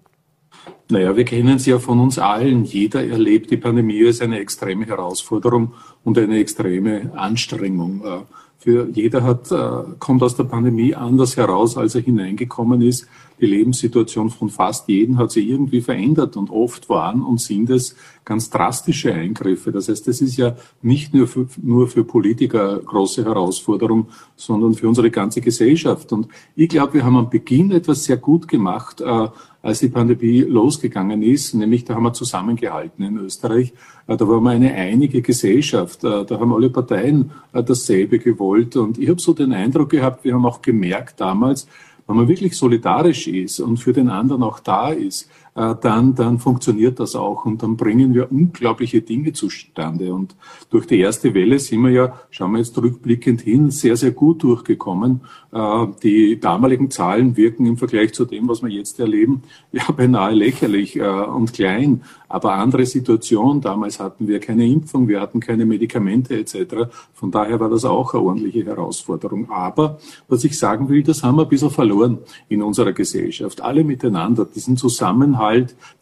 Naja, wir kennen es ja von uns allen. Jeder erlebt die Pandemie als eine extreme Herausforderung und eine extreme Anstrengung. Äh, für jeder hat, äh, kommt aus der Pandemie anders heraus, als er hineingekommen ist. Die Lebenssituation von fast jedem hat sich irgendwie verändert und oft waren und sind es ganz drastische Eingriffe. Das heißt, es ist ja nicht nur für, nur für Politiker große Herausforderung, sondern für unsere ganze Gesellschaft. Und ich glaube, wir haben am Beginn etwas sehr gut gemacht, äh, als die Pandemie losgegangen ist, nämlich da haben wir zusammengehalten in Österreich. Äh, da waren wir eine einige Gesellschaft. Äh, da haben alle Parteien äh, dasselbe gewollt. Und ich habe so den Eindruck gehabt, wir haben auch gemerkt damals, wenn man wirklich solidarisch ist und für den anderen auch da ist, dann, dann funktioniert das auch und dann bringen wir unglaubliche Dinge zustande. Und durch die erste Welle sind wir ja, schauen wir jetzt rückblickend hin, sehr, sehr gut durchgekommen. Äh, die damaligen Zahlen wirken im Vergleich zu dem, was wir jetzt erleben, ja beinahe lächerlich äh, und klein. Aber andere Situation, damals hatten wir keine Impfung, wir hatten keine Medikamente etc. Von daher war das auch eine ordentliche Herausforderung. Aber was ich sagen will, das haben wir ein bisschen verloren in unserer Gesellschaft. Alle miteinander, diesen Zusammenhalt,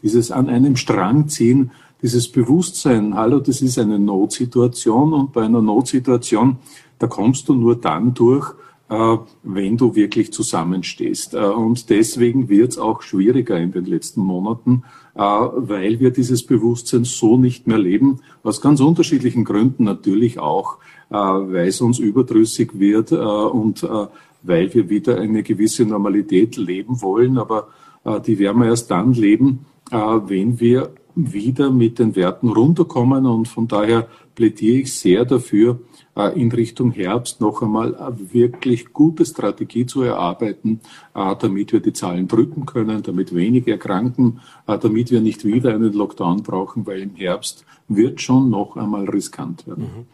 dieses an einem Strang ziehen, dieses Bewusstsein, hallo, das ist eine Notsituation und bei einer Notsituation, da kommst du nur dann durch, äh, wenn du wirklich zusammenstehst. Äh, und deswegen wird es auch schwieriger in den letzten Monaten, äh, weil wir dieses Bewusstsein so nicht mehr leben, aus ganz unterschiedlichen Gründen natürlich auch, weil es uns überdrüssig wird und weil wir wieder eine gewisse Normalität leben wollen. Aber die werden wir erst dann leben, wenn wir wieder mit den Werten runterkommen. Und von daher plädiere ich sehr dafür, äh, in Richtung Herbst noch einmal eine wirklich gute Strategie zu erarbeiten, äh, damit wir die Zahlen drücken können, damit weniger erkranken, äh, damit wir nicht wieder einen Lockdown brauchen, weil im Herbst wird schon noch einmal riskant werden. Mhm.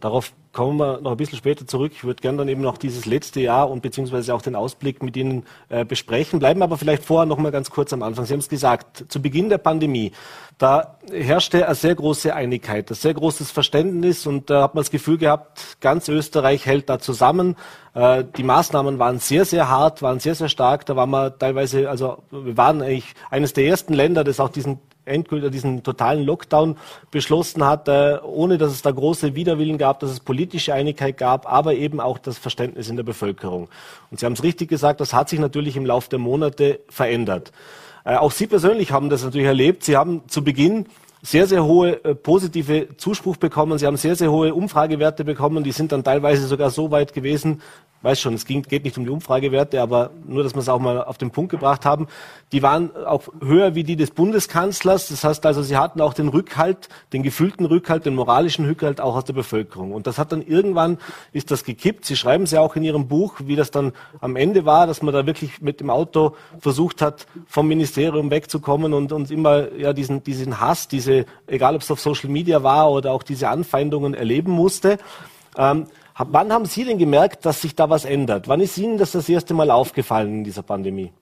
Darauf kommen wir noch ein bisschen später zurück. Ich würde gerne dann eben noch dieses letzte Jahr und beziehungsweise auch den Ausblick mit Ihnen äh, besprechen. Bleiben aber vielleicht vorher noch mal ganz kurz am Anfang. Sie haben es gesagt, zu Beginn der Pandemie, da herrschte eine sehr große Einigkeit, ein sehr großes Verständnis und da hat man das Gefühl gehabt, ganz Österreich hält da zusammen. Äh, die Maßnahmen waren sehr, sehr hart, waren sehr, sehr stark. Da waren wir teilweise, also wir waren eigentlich eines der ersten Länder, das auch diesen endgültig diesen totalen Lockdown beschlossen hat, äh, ohne dass es da große Widerwillen gab, dass es politische Einigkeit gab, aber eben auch das Verständnis in der Bevölkerung. Und Sie haben es richtig gesagt, das hat sich natürlich im Laufe der Monate verändert. Äh, auch Sie persönlich haben das natürlich erlebt. Sie haben zu Beginn sehr, sehr hohe äh, positive Zuspruch bekommen. Sie haben sehr, sehr hohe Umfragewerte bekommen. Die sind dann teilweise sogar so weit gewesen, weiß schon, es ging, geht nicht um die Umfragewerte, aber nur, dass wir es auch mal auf den Punkt gebracht haben. Die waren auch höher wie die des Bundeskanzlers. Das heißt also, sie hatten auch den Rückhalt, den gefühlten Rückhalt, den moralischen Rückhalt auch aus der Bevölkerung. Und das hat dann irgendwann, ist das gekippt. Sie schreiben es ja auch in Ihrem Buch, wie das dann am Ende war, dass man da wirklich mit dem Auto versucht hat, vom Ministerium wegzukommen und, und immer ja diesen, diesen Hass, diese, egal ob es auf Social Media war oder auch diese Anfeindungen erleben musste. Ähm, Wann haben Sie denn gemerkt, dass sich da was ändert? Wann ist Ihnen das das erste Mal aufgefallen in dieser Pandemie?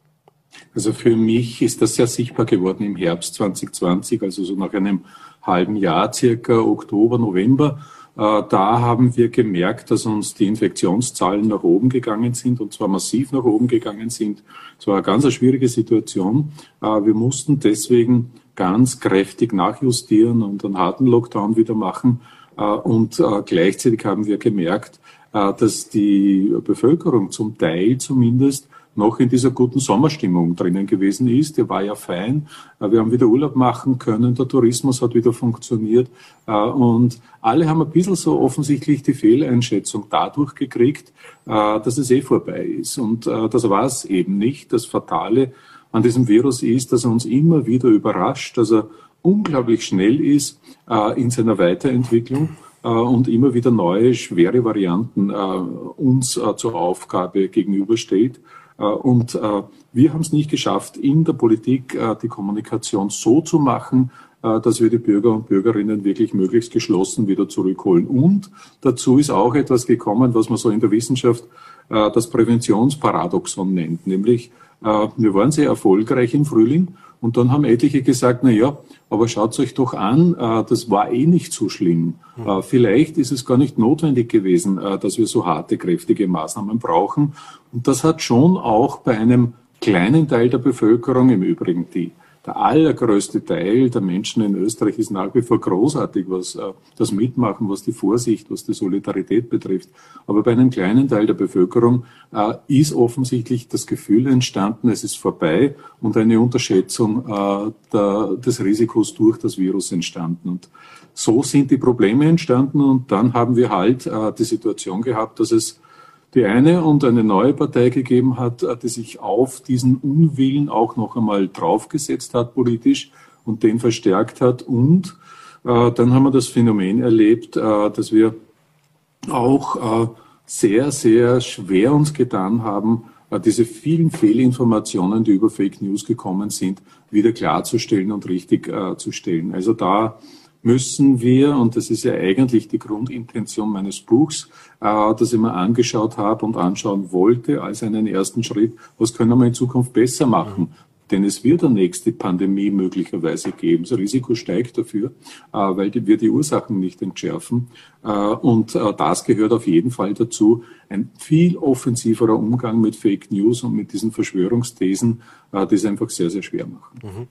Also für mich ist das sehr sichtbar geworden im Herbst 2020, also so nach einem halben Jahr, circa Oktober, November. Äh, da haben wir gemerkt, dass uns die Infektionszahlen nach oben gegangen sind und zwar massiv nach oben gegangen sind. Es war eine ganz schwierige Situation. Äh, wir mussten deswegen ganz kräftig nachjustieren und einen harten Lockdown wieder machen. Äh, und äh, gleichzeitig haben wir gemerkt, äh, dass die Bevölkerung zum Teil zumindest noch in dieser guten Sommerstimmung drinnen gewesen ist. Der war ja fein. Wir haben wieder Urlaub machen können. Der Tourismus hat wieder funktioniert. Und alle haben ein bisschen so offensichtlich die Fehleinschätzung dadurch gekriegt, dass es eh vorbei ist. Und das war es eben nicht. Das Fatale an diesem Virus ist, dass er uns immer wieder überrascht, dass er unglaublich schnell ist äh, in seiner Weiterentwicklung äh, und immer wieder neue, schwere Varianten äh, uns äh, zur Aufgabe gegenüberstellt. Äh, und äh, wir haben es nicht geschafft, in der Politik die Kommunikation so zu machen, dass wir die Bürger und Bürgerinnen wirklich möglichst geschlossen wieder zurückholen. Und dazu ist auch etwas gekommen, was man so in der Wissenschaft das Präventionsparadoxon nennt, nämlich wir waren sehr erfolgreich im Frühling und dann haben etliche gesagt, na ja, aber schaut euch doch an, äh, das war eh nicht so schlimm. Äh, vielleicht ist es gar nicht notwendig gewesen, äh, dass wir so harte, kräftige Maßnahmen brauchen. Und das hat schon auch bei einem kleinen Teil der Bevölkerung, im Übrigen die der allergrößte Teil der Menschen in Österreich ist nach wie vor großartig, was äh, das Mitmachen, was die Vorsicht, was die Solidarität betrifft. Aber bei einem kleinen Teil der Bevölkerung äh, ist offensichtlich das Gefühl entstanden, es ist vorbei und eine Unterschätzung äh, des Risikos durch das Virus entstanden. Und so sind die Probleme entstanden und dann haben wir halt die Situation gehabt, dass es die eine und eine neue Partei gegeben hat, äh, die sich auf diesen Unwillen auch noch einmal draufgesetzt hat politisch und den verstärkt hat. Und äh, dann haben wir das Phänomen erlebt, äh, dass wir auch äh, sehr, sehr schwer uns getan haben, äh, diese vielen Fehlinformationen, die über Fake News gekommen sind, wieder klarzustellen und richtig äh, zu stellen. Also da müssen wir, und das ist ja eigentlich die Grundintention meines Buchs, äh, das ich mir angeschaut habe und anschauen wollte als einen ersten Schritt, was können wir in Zukunft besser machen? Denn es wird eine nächste Pandemie möglicherweise geben. Das Risiko steigt dafür, äh, weil wir die Ursachen nicht entschärfen. Äh, und äh, das gehört auf jeden Fall dazu. Ein viel offensiverer Umgang mit Fake News und mit diesen Verschwörungsthesen, die es einfach sehr, sehr schwer machen. Mhm.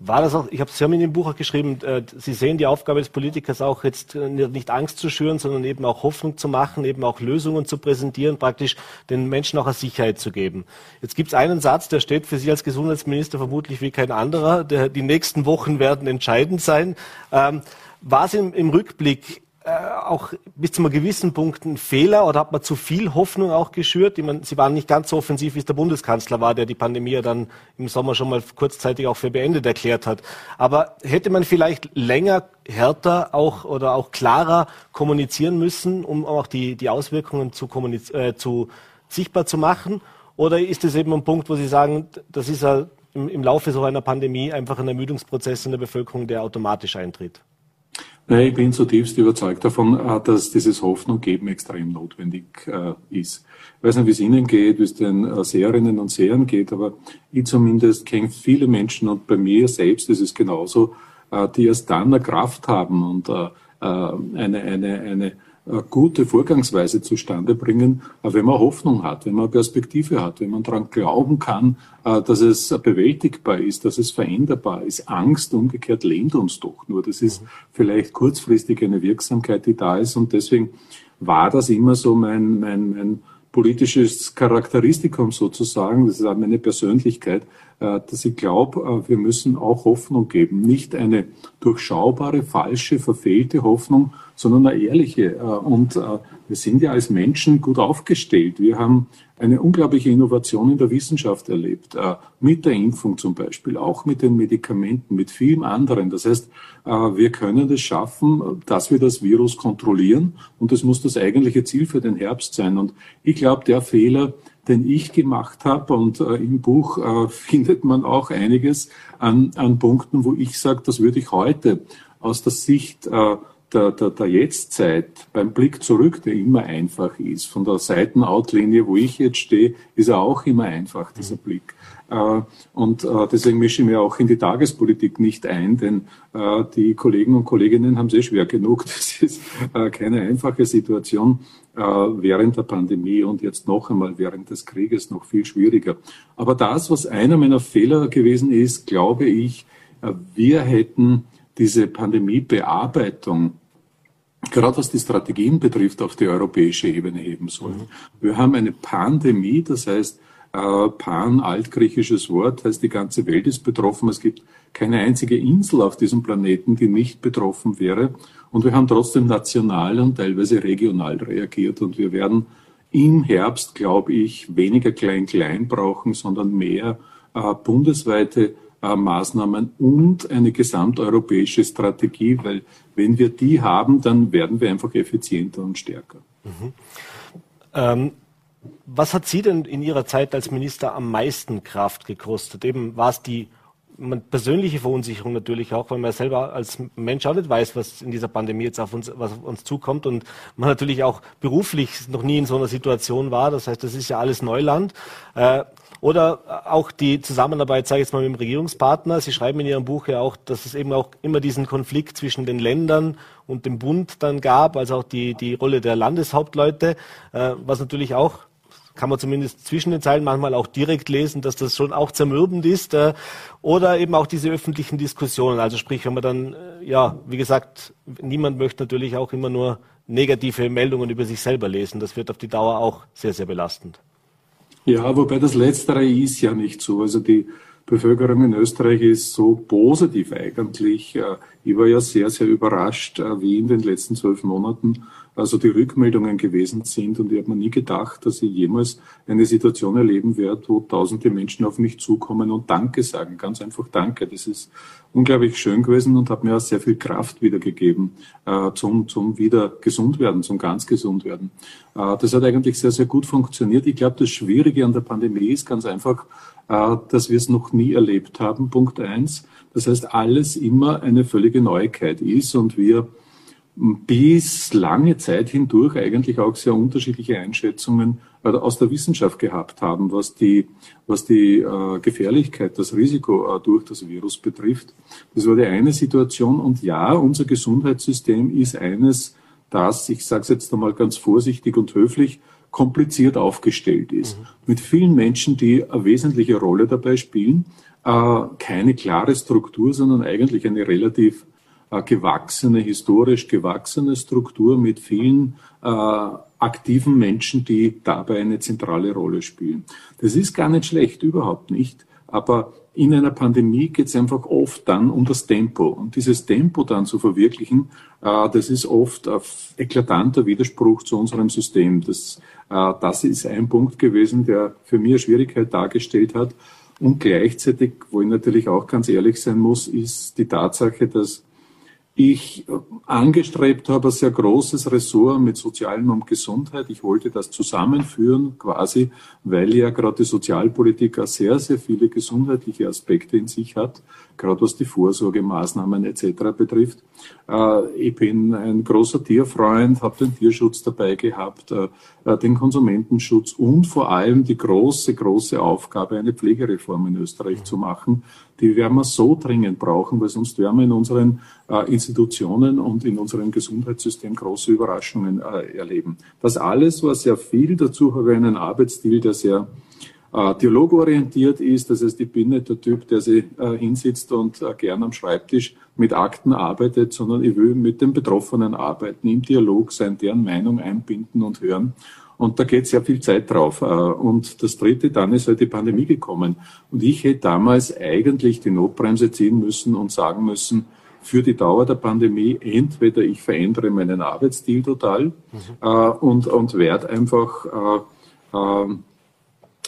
War das auch, ich habe, Sie haben in dem Buch auch geschrieben, äh, Sie sehen die Aufgabe des Politikers auch jetzt äh, nicht Angst zu schüren, sondern eben auch Hoffnung zu machen, eben auch Lösungen zu präsentieren, praktisch den Menschen auch eine Sicherheit zu geben. Jetzt gibt es einen Satz, der steht für Sie als Gesundheitsminister vermutlich wie kein anderer. Der, die nächsten Wochen werden entscheidend sein. Ähm, war es im, im Rückblick auch bis zu einem gewissen Punkt ein Fehler oder hat man zu viel Hoffnung auch geschürt? Ich meine, Sie waren nicht ganz so offensiv, wie es der Bundeskanzler war, der die Pandemie ja dann im Sommer schon mal kurzzeitig auch für beendet erklärt hat. Aber hätte man vielleicht länger, härter auch oder auch klarer kommunizieren müssen, um auch die, die Auswirkungen zu, äh, zu sichtbar zu machen? Oder ist es eben ein Punkt, wo Sie sagen, das ist ja im, im Laufe so einer Pandemie einfach ein Ermüdungsprozess in der Bevölkerung, der automatisch eintritt? Nein, ich bin zutiefst überzeugt davon, äh, dass dieses Hoffnung geben extrem notwendig äh, ist. Ich weiß nicht, wie es Ihnen geht, wie es den äh, Seherinnen und Sehern geht, aber ich zumindest kenne viele Menschen und bei mir selbst ist es genauso, die erst dann eine Kraft haben und eine, eine, eine gute Vorgangsweise zustande bringen, wenn man Hoffnung hat, wenn man Perspektive hat, wenn man daran glauben kann, äh, dass es bewältigbar ist, dass es veränderbar ist. Angst umgekehrt lehnt uns doch nur. Das ist vielleicht kurzfristig eine Wirksamkeit, die da ist und deswegen war das immer so mein, mein, mein politisches Charakteristikum sozusagen, das ist auch meine Persönlichkeit, äh, dass ich glaube, äh, wir müssen auch Hoffnung geben. Nicht eine durchschaubare, falsche, verfehlte Hoffnung, sondern eine ehrliche. Äh, und wir sind ja als Menschen gut aufgestellt. Wir haben eine unglaubliche Innovation in der Wissenschaft erlebt, mit der Impfung zum Beispiel, auch mit den Medikamenten, mit vielem anderen. Das heißt, wir können es schaffen, dass wir das Virus kontrollieren und das muss das eigentliche Ziel für den Herbst sein. Und ich glaube, der Fehler, den ich gemacht habe. Und äh, im Buch äh, findet man auch einiges an, an Punkten, wo ich sage, das würde ich heute aus der Sicht äh, der, der, der Jetztzeit beim Blick zurück, der immer einfach ist, von der Seitenautlinie, wo ich jetzt stehe, ist er auch immer einfach, dieser mhm. Blick. Äh, und äh, deswegen mische ich mir auch in die Tagespolitik nicht ein, denn äh, die Kollegen und Kolleginnen haben es eh schwer genug. Das ist keine einfache Situation während der Pandemie und jetzt noch einmal während des Krieges noch viel schwieriger. Aber das, was einer meiner Fehler gewesen ist, glaube ich, wir hätten diese Pandemiebearbeitung gerade was die Strategien betrifft, auf die europäische Ebene heben sollen. Mhm. Wir haben eine Pandemie, das heißt, Pan, altgriechisches Wort, heißt die ganze Welt ist betroffen. Es gibt keine einzige Insel auf diesem Planeten, die nicht betroffen wäre. Und wir haben trotzdem national und teilweise regional reagiert. Und wir werden im Herbst, glaube ich, weniger Klein-Klein brauchen, sondern mehr äh, bundesweite äh, Maßnahmen und eine gesamteuropäische Strategie, weil wenn wir die haben, dann werden wir einfach effizienter und stärker. Mhm. Ähm was hat Sie denn in Ihrer Zeit als Minister am meisten Kraft gekostet? Eben war es die persönliche Verunsicherung natürlich auch, weil man selber als Mensch auch nicht weiß, was in dieser Pandemie jetzt auf uns, was auf uns zukommt und man natürlich auch beruflich noch nie in so einer Situation war. Das heißt, das ist ja alles Neuland. Äh, oder auch die Zusammenarbeit, sage ich jetzt mal, mit dem Regierungspartner. Sie schreiben in Ihrem Buch ja auch, dass es eben auch immer diesen Konflikt zwischen den Ländern und dem Bund dann gab, also auch die, die Rolle der Landeshauptleute, äh, was natürlich auch kann man zumindest zwischen den Zeilen manchmal auch direkt lesen, dass das schon auch zermürbend ist. Äh, oder eben auch diese öffentlichen Diskussionen. Also sprich, wenn man dann, äh, ja, wie gesagt, niemand möchte natürlich auch immer nur negative Meldungen über sich selber lesen. Das wird auf die Dauer auch sehr, sehr belastend. Ja, wobei das Letztere ist ja nicht so. Also die Bevölkerung in Österreich ist so positiv eigentlich. Äh, ich war ja sehr, sehr überrascht, wie in den letzten zwölf Monaten also die Rückmeldungen gewesen sind. Und ich habe mir nie gedacht, dass ich jemals eine Situation erleben werde, wo tausende Menschen auf mich zukommen und Danke sagen. Ganz einfach Danke. Das ist unglaublich schön gewesen und hat mir auch sehr viel Kraft wiedergegeben äh, zum, zum wieder gesund werden, zum ganz gesund werden. Äh, das hat eigentlich sehr, sehr gut funktioniert. Ich glaube, das Schwierige an der Pandemie ist ganz einfach, äh, dass wir es noch nie erlebt haben. Punkt eins. Das heißt, alles immer eine völlige Neuigkeit ist und wir bis lange Zeit hindurch eigentlich auch sehr unterschiedliche Einschätzungen äh, aus der Wissenschaft gehabt haben, was die, was die äh, Gefährlichkeit, das Risiko äh, durch das Virus betrifft. Das war die eine Situation. Und ja, unser Gesundheitssystem ist eines, das, ich sage es jetzt einmal ganz vorsichtig und höflich, kompliziert aufgestellt ist. Mhm. Mit vielen Menschen, die eine wesentliche Rolle dabei spielen, äh, keine klare Struktur, sondern eigentlich eine relativ gewachsene, historisch gewachsene Struktur mit vielen äh, aktiven Menschen, die dabei eine zentrale Rolle spielen. Das ist gar nicht schlecht, überhaupt nicht. Aber in einer Pandemie geht es einfach oft dann um das Tempo. Und dieses Tempo dann zu verwirklichen, äh, das ist oft ein eklatanter Widerspruch zu unserem System. Das, äh, das ist ein Punkt gewesen, der für mich eine Schwierigkeit dargestellt hat. Und gleichzeitig, wo ich natürlich auch ganz ehrlich sein muss, ist die Tatsache, dass ich angestrebt habe, ein sehr großes Ressort mit Sozialen und Gesundheit. Ich wollte das zusammenführen, quasi, weil ja gerade die Sozialpolitik sehr, sehr viele gesundheitliche Aspekte in sich hat. Gerade was die Vorsorgemaßnahmen etc. betrifft. Äh, ich bin ein großer Tierfreund, habe den Tierschutz dabei gehabt, äh, äh, den Konsumentenschutz und vor allem die große, große Aufgabe, eine Pflegereform in Österreich zu machen. Die werden wir so dringend brauchen, weil sonst werden wir in unseren Institutionen und in unserem Gesundheitssystem große Überraschungen erleben. Das alles war sehr viel. Dazu habe ich einen Arbeitsstil, der sehr äh, dialogorientiert ist. Das heißt, ich bin nicht der Typ, der sich äh, hinsitzt und äh, gern am Schreibtisch mit Akten arbeitet, sondern ich will mit den Betroffenen arbeiten, im Dialog sein, deren Meinung einbinden und hören. Und da geht sehr viel Zeit drauf. Und das Dritte, dann ist halt die Pandemie gekommen. Und ich hätte damals eigentlich die Notbremse ziehen müssen und sagen müssen, für die Dauer der Pandemie, entweder ich verändere meinen Arbeitsstil total mhm. und, und werde einfach äh, äh,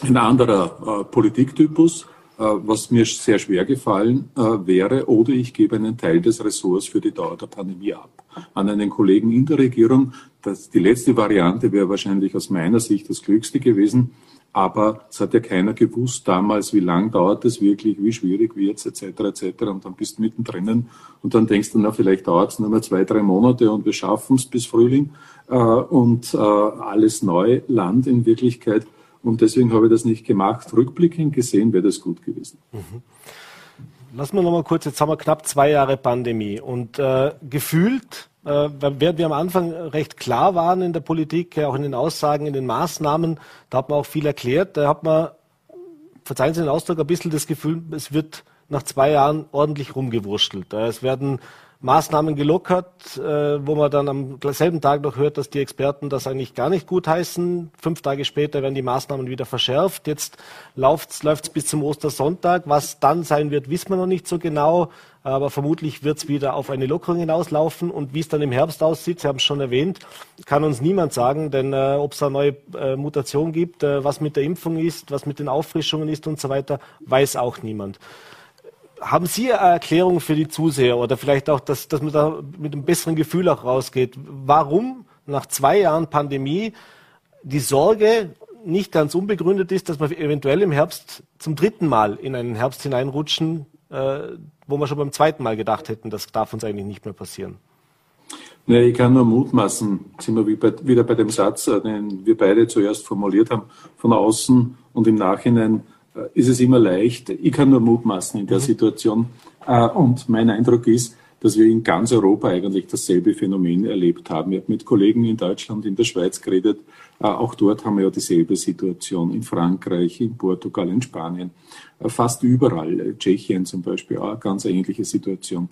ein anderer äh, Politiktypus, äh, was mir sehr schwer gefallen äh, wäre, oder ich gebe einen Teil des Ressorts für die Dauer der Pandemie ab an einen Kollegen in der Regierung. Das, die letzte Variante wäre wahrscheinlich aus meiner Sicht das Klügste gewesen. Aber es hat ja keiner gewusst damals, wie lang dauert es wirklich, wie schwierig wird es, etc., etc. Und dann bist du mittendrin und dann denkst du, na, vielleicht dauert es nur mal zwei, drei Monate und wir schaffen es bis Frühling und alles neu. Land in Wirklichkeit und deswegen habe ich das nicht gemacht. Rückblickend gesehen wäre das gut gewesen. Mhm. Lassen wir noch mal kurz, jetzt haben wir knapp zwei Jahre Pandemie und äh, gefühlt, äh, während wir am Anfang recht klar waren in der Politik, auch in den Aussagen, in den Maßnahmen, da hat man auch viel erklärt, da hat man, verzeihen Sie den Ausdruck, ein bisschen das Gefühl, es wird nach zwei Jahren ordentlich rumgewurschtelt. Es werden Maßnahmen gelockert, äh, wo man dann am selben Tag noch hört, dass die Experten das eigentlich gar nicht gut heißen. Fünf Tage später werden die Maßnahmen wieder verschärft. Jetzt läuft es bis zum Ostersonntag. Was dann sein wird, wissen wir noch nicht so genau. Aber vermutlich wird es wieder auf eine Lockerung hinauslaufen. Und wie es dann im Herbst aussieht, Sie haben es schon erwähnt, kann uns niemand sagen. Denn äh, ob es eine neue äh, Mutation gibt, äh, was mit der Impfung ist, was mit den Auffrischungen ist und so weiter, weiß auch niemand. Haben Sie eine Erklärung für die Zuseher oder vielleicht auch, dass, dass man da mit einem besseren Gefühl auch rausgeht? Warum nach zwei Jahren Pandemie die Sorge nicht ganz unbegründet ist, dass wir eventuell im Herbst zum dritten Mal in einen Herbst hineinrutschen, äh, wo wir schon beim zweiten Mal gedacht hätten, das darf uns eigentlich nicht mehr passieren? Nee, ich kann nur mutmaßen, sind wir wieder bei dem Satz, äh, den wir beide zuerst formuliert haben, von außen und im Nachhinein ist es immer leicht. Ich kann nur mutmaßen in der mhm. Situation. Äh, und mein Eindruck ist, dass wir in ganz Europa eigentlich dasselbe Phänomen erlebt haben. Ich habe mit Kollegen in Deutschland, in der Schweiz geredet. Äh, auch dort haben wir ja dieselbe Situation. In Frankreich, in Portugal, in Spanien, fast überall. Tschechien zum Beispiel, auch eine ganz ähnliche Situation.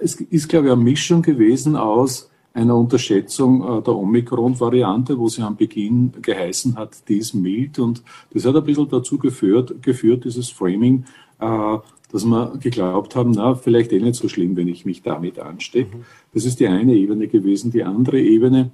Es ist, glaube ich, eine Mischung gewesen aus einer Unterschätzung äh, der Omikron-Variante, wo sie am Beginn geheißen hat, die ist mild. Und das hat ein bisschen dazu geführt, geführt dieses Framing, äh, dass wir geglaubt haben, na, vielleicht eh nicht so schlimm, wenn ich mich damit anstecke. Mhm. Das ist die eine Ebene gewesen. Die andere Ebene,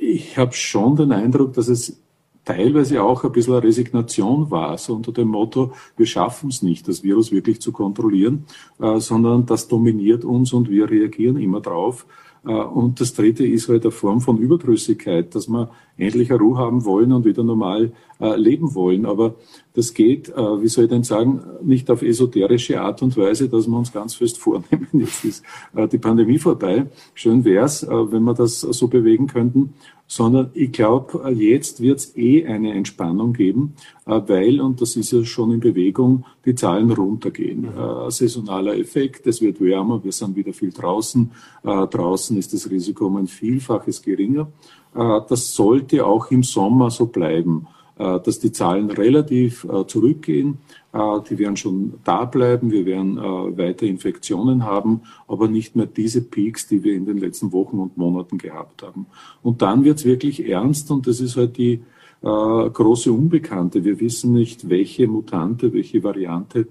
ich habe schon den Eindruck, dass es teilweise auch ein bisschen eine Resignation war, so unter dem Motto, wir schaffen es nicht, das Virus wirklich zu kontrollieren, äh, sondern das dominiert uns und wir reagieren immer drauf. Äh, und das dritte ist halt eine Form von Überdrüssigkeit, dass wir endlich eine Ruhe haben wollen und wieder normal äh, leben wollen. Aber das geht, äh, wie soll ich denn sagen, nicht auf esoterische Art und Weise, dass wir uns ganz fest vornehmen, jetzt ist die Pandemie vorbei. Schön wär's, wenn wir das so bewegen könnten sondern ich glaube, jetzt wird es eh eine Entspannung geben, weil, und das ist ja schon in Bewegung, die Zahlen runtergehen. Mhm. saisonaler Effekt, es wird wärmer, wir sind wieder viel draußen. draußen ist das Risiko um ein Vielfaches geringer. das sollte auch im Sommer so bleiben. Äh, dass die Zahlen relativ äh, zurückgehen. Äh, die werden schon da bleiben. Wir werden weiter Infektionen haben, aber nicht mehr diese Peaks, die wir in den letzten Wochen und Monaten gehabt haben. Und dann wird es wirklich ernst und das ist halt die große Unbekannte. Wir wissen nicht, welche Mutante, welche Variante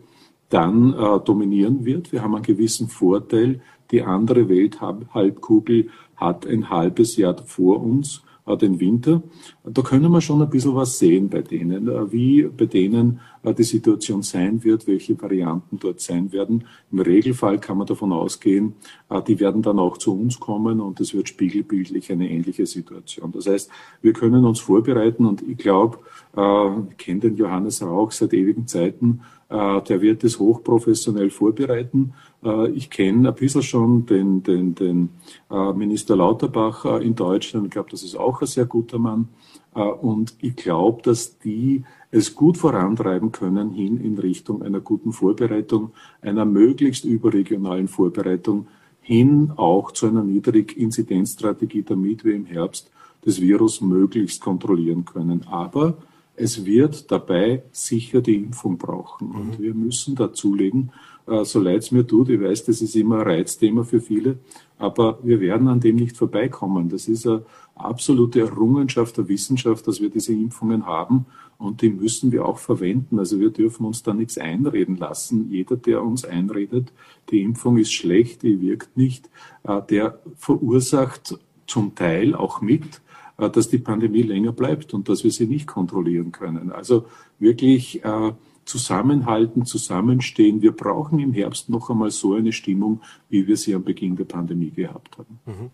dann äh, dominieren wird. Wir haben einen gewissen Vorteil. Die andere Welthalbkugel hat ein halbes Jahr vor uns den Winter. Da können wir schon ein bisschen was sehen bei denen, äh, wie bei denen die Situation sein wird, welche Varianten dort sein werden. Im Regelfall kann man davon ausgehen, äh, die werden dann auch zu uns kommen und es wird spiegelbildlich eine ähnliche Situation. Das heißt, wir können uns vorbereiten und ich glaube, ich kenne den Johannes Rauch seit ewigen Zeiten, der wird es hochprofessionell vorbereiten. Ich kenne ein bisschen schon den, den, den Minister Lauterbach in Deutschland. Ich glaube, das ist auch ein sehr guter Mann. Und ich glaube, dass die es gut vorantreiben können hin in Richtung einer guten Vorbereitung, einer möglichst überregionalen Vorbereitung hin auch zu einer Niedriginzidenzstrategie, damit wir im Herbst das Virus möglichst kontrollieren können. Aber es wird dabei sicher die Impfung brauchen. Und mhm. wir müssen dazulegen, äh, so leid es mir tut, ich weiß, das ist immer ein Reizthema für viele, aber wir werden an dem nicht vorbeikommen. Das ist eine absolute Errungenschaft der Wissenschaft, dass wir diese Impfungen haben und die müssen wir auch verwenden. Also wir dürfen uns da nichts einreden lassen. Jeder, der uns einredet, die Impfung ist schlecht, die wirkt nicht, äh, der verursacht zum Teil auch mit, äh, dass die Pandemie länger bleibt und dass wir sie nicht kontrollieren können. Also wirklich äh, zusammenhalten, zusammenstehen. Wir brauchen im Herbst noch einmal so eine Stimmung, wie wir sie am Beginn der Pandemie gehabt haben. Mhm.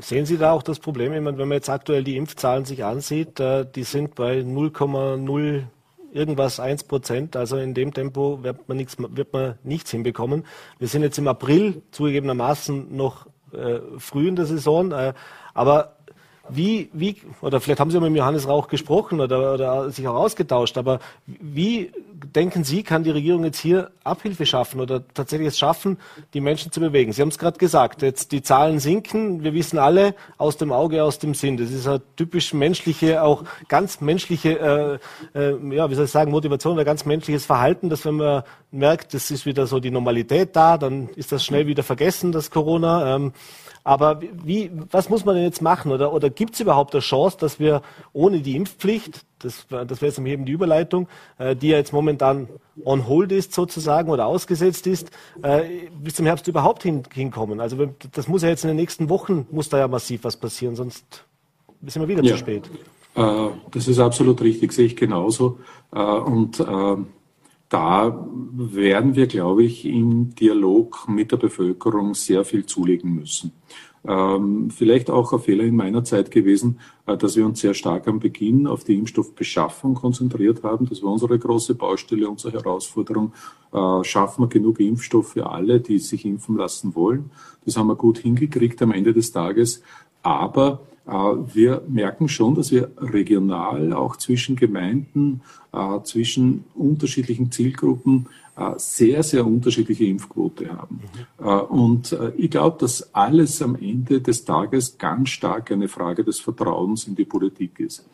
Sehen Sie da auch das Problem, wenn man jetzt aktuell die Impfzahlen sich ansieht, äh, die sind bei 0,0 irgendwas 1 Prozent. Also in dem Tempo wird man, nichts, wird man nichts hinbekommen. Wir sind jetzt im April zugegebenermaßen noch äh, früh in der Saison, äh, aber wie, wie, oder vielleicht haben Sie mit Johannes Rauch gesprochen oder, oder sich auch ausgetauscht, aber wie denken Sie, kann die Regierung jetzt hier Abhilfe schaffen oder tatsächlich es schaffen, die Menschen zu bewegen? Sie haben es gerade gesagt, jetzt die Zahlen sinken, wir wissen alle, aus dem Auge, aus dem Sinn. Das ist eine typisch menschliche, auch ganz menschliche, äh, äh, ja, wie soll ich sagen, Motivation oder ganz menschliches Verhalten, dass wenn man merkt, das ist wieder so die Normalität da, dann ist das schnell wieder vergessen, das Corona. Ähm, aber wie, was muss man denn jetzt machen? Oder, oder gibt es überhaupt eine Chance, dass wir ohne die Impfpflicht, das, das wäre jetzt eben die Überleitung, äh, die ja jetzt momentan on hold ist sozusagen oder ausgesetzt ist, äh, bis zum Herbst überhaupt hin, hinkommen? Also das muss ja jetzt in den nächsten Wochen, muss da ja massiv was passieren, sonst sind wir wieder ja. zu spät. Äh, das ist absolut richtig, sehe ich genauso. Äh, und äh, da werden wir, glaube ich, im Dialog mit der Bevölkerung sehr viel zulegen müssen. Ähm, vielleicht auch ein Fehler in meiner Zeit gewesen, äh, dass wir uns sehr stark am Beginn auf die Impfstoffbeschaffung konzentriert haben. Das war unsere große Baustelle, unsere Herausforderung. Äh, schaffen wir genug Impfstoff für alle, die sich impfen lassen wollen? Das haben wir gut hingekriegt am Ende des Tages. Aber wir merken schon, dass wir regional auch zwischen Gemeinden, äh, zwischen unterschiedlichen Zielgruppen äh, sehr, sehr unterschiedliche Impfquote haben. Und ich glaube, dass alles am Ende des Tages ganz stark eine Frage des Vertrauens in die Politik ist.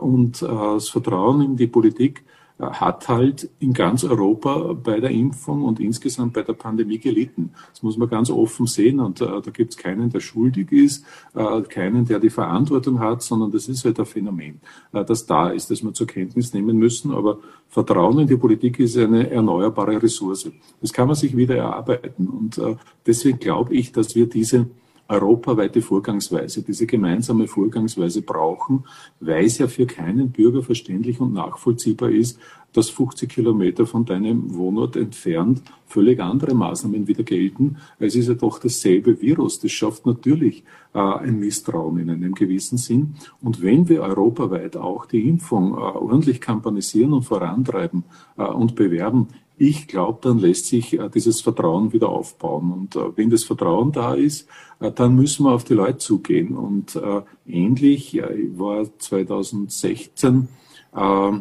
Und das Vertrauen in die Politik hat halt in ganz Europa bei der Impfung und insgesamt bei der Pandemie gelitten. Das muss man ganz offen sehen und äh, da gibt es keinen, der schuldig ist, äh, keinen, der die Verantwortung hat, sondern das ist halt ein Phänomen, äh, das da ist, das wir zur Kenntnis nehmen müssen. Aber Vertrauen in die Politik ist eine erneuerbare Ressource. Das kann man sich wieder erarbeiten und äh, deswegen glaube ich, dass wir diese europaweite Vorgangsweise, diese gemeinsame Vorgangsweise brauchen, weil es ja für keinen Bürger verständlich und nachvollziehbar ist, dass 50 Kilometer von deinem Wohnort entfernt völlig andere Maßnahmen wieder gelten. Es ist ja doch dasselbe Virus. Das schafft natürlich äh, ein Misstrauen in einem gewissen Sinn. Und wenn wir europaweit auch die Impfung äh, ordentlich kampanisieren und vorantreiben äh, und bewerben, ich glaube, dann lässt sich äh, dieses Vertrauen wieder aufbauen. Und äh, wenn das Vertrauen da ist, äh, dann müssen wir auf die Leute zugehen. Und ähnlich, ich war 2016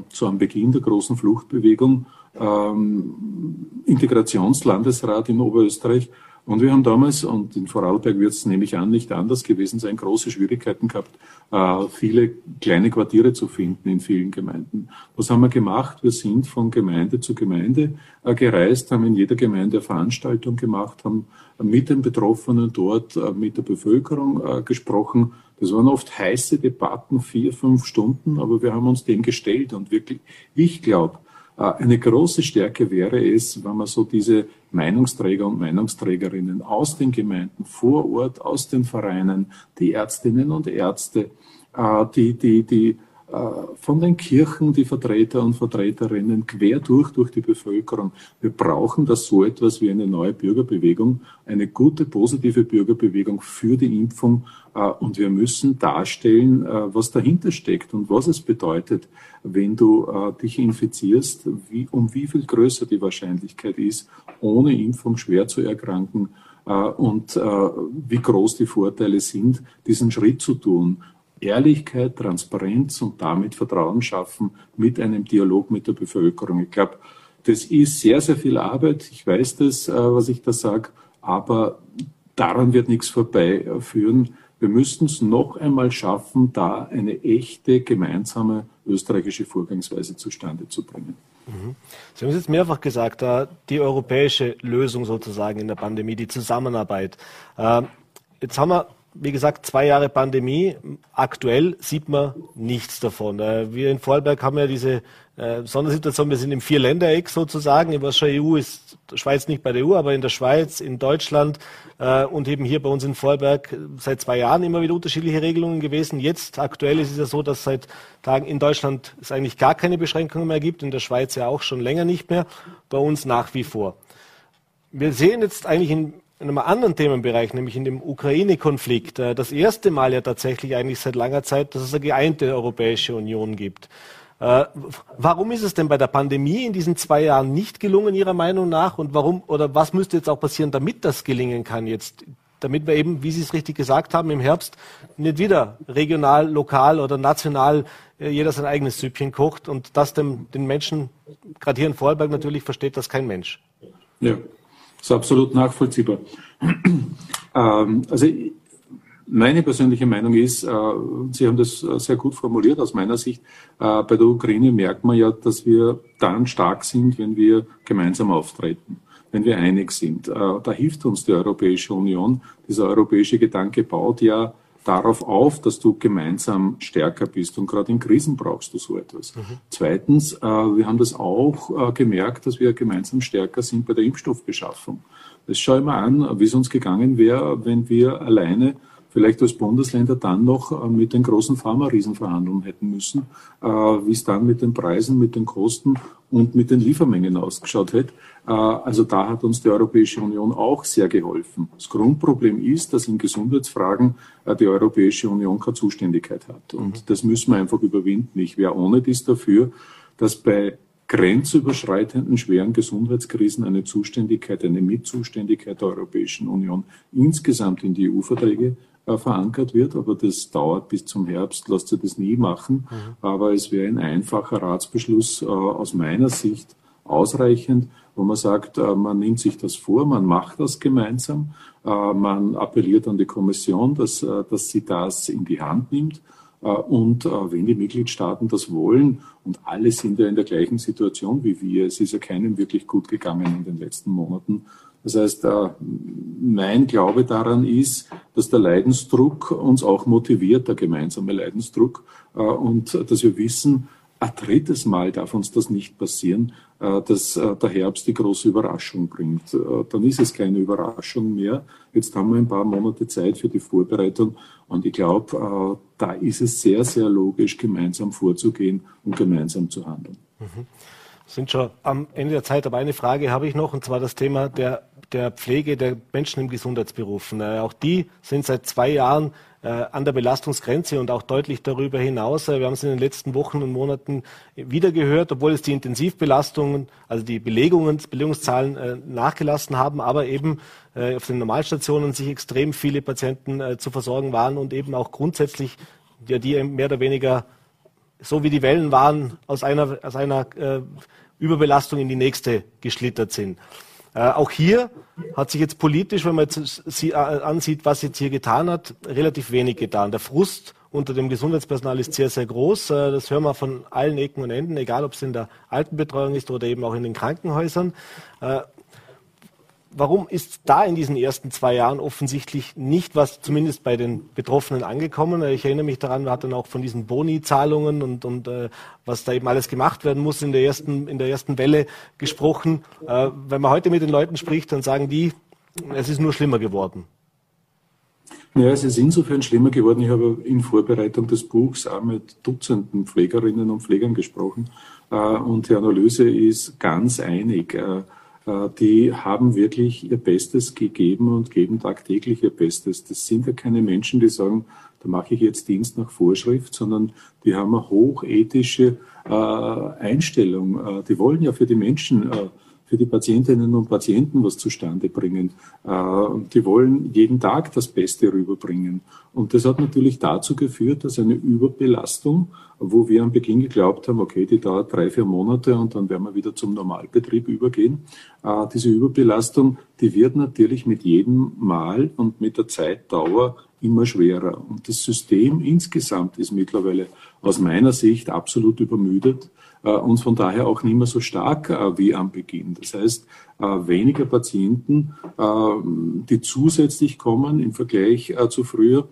zu einem Beginn der großen Fluchtbewegung ähm, Integrationslandesrat in Oberösterreich und wir haben damals, und in Vorarlberg wird es nämlich an nicht anders gewesen sein, große Schwierigkeiten gehabt, äh, viele kleine Quartiere zu finden in vielen Gemeinden. Was haben wir gemacht? Wir sind von Gemeinde zu Gemeinde äh, gereist, haben in jeder Gemeinde eine Veranstaltung gemacht, haben mit den Betroffenen dort, äh, mit der Bevölkerung gesprochen. Das waren oft heiße Debatten, vier, fünf Stunden, aber wir haben uns dem gestellt und wirklich, ich glaube, eine große Stärke wäre es, wenn man so diese Meinungsträger und Meinungsträgerinnen aus den Gemeinden vor Ort, aus den Vereinen, die Ärztinnen und Ärzte, äh, die, die, die von den Kirchen, die Vertreter und Vertreterinnen, quer durch, durch die Bevölkerung. Wir brauchen das so etwas wie eine neue Bürgerbewegung, eine gute, positive Bürgerbewegung für die Impfung. Äh, und wir müssen darstellen, äh, was dahinter steckt und was es bedeutet, wenn du dich infizierst, wie, um wie viel größer die Wahrscheinlichkeit ist, ohne Impfung schwer zu erkranken und wie groß die Vorteile sind, diesen Schritt zu tun. Ehrlichkeit, Transparenz und damit Vertrauen schaffen mit einem Dialog mit der Bevölkerung. Ich glaube, das ist sehr, sehr viel Arbeit. Ich weiß das, äh, was ich da sage, aber daran wird nichts vorbeiführen. Wir müssten es noch einmal schaffen, da eine echte gemeinsame österreichische Vorgangsweise zustande zu bringen. Mhm. Sie haben es jetzt mehrfach gesagt, die europäische Lösung sozusagen in der Pandemie, die Zusammenarbeit. Ähm, jetzt haben wir wie gesagt, zwei Jahre Pandemie. Aktuell sieht man nichts davon. Äh, wir in Vorarlberg haben ja diese äh, Sondersituation. Wir sind im Vierländereck sozusagen. In was EU ist Schweiz nicht bei der EU, aber in der Schweiz, in Deutschland äh, und eben hier bei uns in Vorarlberg seit zwei Jahren immer wieder unterschiedliche Regelungen gewesen. Jetzt aktuell ist es ja so, dass seit Tagen in Deutschland es eigentlich gar keine Beschränkungen mehr gibt. In der Schweiz ja auch schon länger nicht mehr. Bei uns nach wie vor. Wir sehen jetzt eigentlich in in einem anderen Themenbereich, nämlich in dem Ukraine-Konflikt, äh, das erste Mal ja tatsächlich eigentlich seit langer Zeit, dass es eine geeinte Europäische Union gibt. Äh, warum ist es denn bei der Pandemie in diesen zwei Jahren nicht gelungen, Ihrer Meinung nach? Und warum oder was müsste jetzt auch passieren, damit das gelingen kann jetzt? Damit wir eben, wie Sie es richtig gesagt haben, im Herbst nicht wieder regional, lokal oder national äh, jeder sein eigenes Süppchen kocht und das dem, den Menschen, gerade hier in Vorarlberg natürlich, versteht das kein Mensch. Ja, ist absolut nachvollziehbar. ähm, also meine persönliche Meinung ist, äh, Sie haben das äh, sehr gut formuliert aus meiner Sicht, äh, bei der Ukraine merkt man ja, dass wir dann stark sind, wenn wir gemeinsam auftreten, wenn wir einig sind. Da hilft uns die Europäische Union. Dieser europäische Gedanke baut ja darauf auf, dass du gemeinsam stärker bist. Und gerade in Krisen brauchst du so etwas. Mhm. Zweitens, äh, wir haben das auch äh, gemerkt, dass wir gemeinsam stärker sind bei der Impfstoffbeschaffung. Das schau ich mal an, wie es uns gegangen wäre, wenn wir alleine vielleicht als Bundesländer dann noch äh, mit den großen Pharma-Riesen verhandeln hätten müssen, äh, wie es dann mit den Preisen, mit den Kosten und mit den Liefermengen ausgeschaut hätte. Äh, also da hat uns die Europäische Union auch sehr geholfen. Das Grundproblem ist, dass in Gesundheitsfragen die Europäische Union keine Zuständigkeit hat. Und mhm. das müssen wir einfach überwinden. Ich wäre ohne dies dafür, dass bei grenzüberschreitenden schweren Gesundheitskrisen eine Zuständigkeit, eine Mitzuständigkeit der Europäischen Union insgesamt in die EU-Verträge verankert wird, aber das dauert bis zum Herbst, lasst ihr das nie machen. Mhm. Aber es wäre ein einfacher Ratsbeschluss äh, aus meiner Sicht ausreichend, wo man sagt, äh, man nimmt sich das vor, man macht das gemeinsam, äh, man appelliert an die Kommission, dass, äh, dass sie das in die Hand nimmt. Äh, und wenn die Mitgliedstaaten das wollen, und alle sind ja in der gleichen Situation wie wir, es ist ja keinem wirklich gut gegangen in den letzten Monaten, das heißt, äh, mein Glaube daran ist, dass der Leidensdruck uns auch motiviert, der gemeinsame Leidensdruck, äh, und dass wir wissen, ein drittes Mal darf uns das nicht passieren, äh, dass der Herbst die große Überraschung bringt. Dann ist es keine Überraschung mehr. Jetzt haben wir ein paar Monate Zeit für die Vorbereitung und ich glaube, da ist es sehr, sehr logisch, gemeinsam vorzugehen und gemeinsam zu handeln. Mhm sind schon am Ende der Zeit, aber eine Frage habe ich noch, und zwar das Thema der, der Pflege der Menschen im Gesundheitsberufen. Äh, auch die sind seit zwei Jahren äh, an der Belastungsgrenze und auch deutlich darüber hinaus. Äh, wir haben es in den letzten Wochen und Monaten wieder gehört, obwohl es die Intensivbelastungen, also die Belegungen, Belegungszahlen äh, nachgelassen haben, aber eben äh, auf den Normalstationen sich extrem viele Patienten äh, zu versorgen waren und eben auch grundsätzlich ja, die mehr oder weniger so wie die Wellen waren, aus einer, aus einer äh, Überbelastung in die nächste geschlittert sind. Äh, auch hier hat sich jetzt politisch, wenn man jetzt sie, äh, ansieht, was jetzt hier getan hat, relativ wenig getan. Der Frust unter dem Gesundheitspersonal ist sehr, sehr groß. Äh, das hören wir von allen Ecken und Enden, egal ob es in der Altenbetreuung ist oder eben auch in den Krankenhäusern. Äh, warum ist da in diesen ersten zwei Jahren offensichtlich nicht was, zumindest bei den Betroffenen, angekommen? Ich erinnere mich daran, wir hatten auch von diesen Boni-Zahlungen und, und äh, was da eben alles gemacht werden muss in der ersten, in der ersten Welle gesprochen. Äh, wenn man heute mit den Leuten spricht, dann sagen die, es ist nur schlimmer geworden. Ja, es ist insofern schlimmer geworden. Ich habe in Vorbereitung des Buchs auch mit Dutzenden Pflegerinnen und Pflegern gesprochen. Äh, und die Analyse ist ganz einig. Äh, äh, die haben wirklich ihr Bestes gegeben und geben tagtäglich ihr Bestes. Das sind ja keine Menschen, die sagen, da mache ich jetzt Dienst nach Vorschrift, sondern die haben eine hochethische Einstellung. Die wollen ja für die Menschen für die Patientinnen und Patienten was zustande bringen. Äh, die wollen jeden Tag das Beste rüberbringen. Und das hat natürlich dazu geführt, dass eine Überbelastung, wo wir am Beginn geglaubt haben, okay, die dauert drei, vier Monate und dann werden wir wieder zum Normalbetrieb übergehen. Äh, diese Überbelastung, die wird natürlich mit jedem Mal und mit der Zeitdauer immer schwerer. Und das System insgesamt ist mittlerweile aus meiner Sicht absolut übermüdet und von daher auch nicht mehr so stark äh, wie am Beginn. Das heißt, äh, weniger Patienten, die zusätzlich kommen im Vergleich zu früher,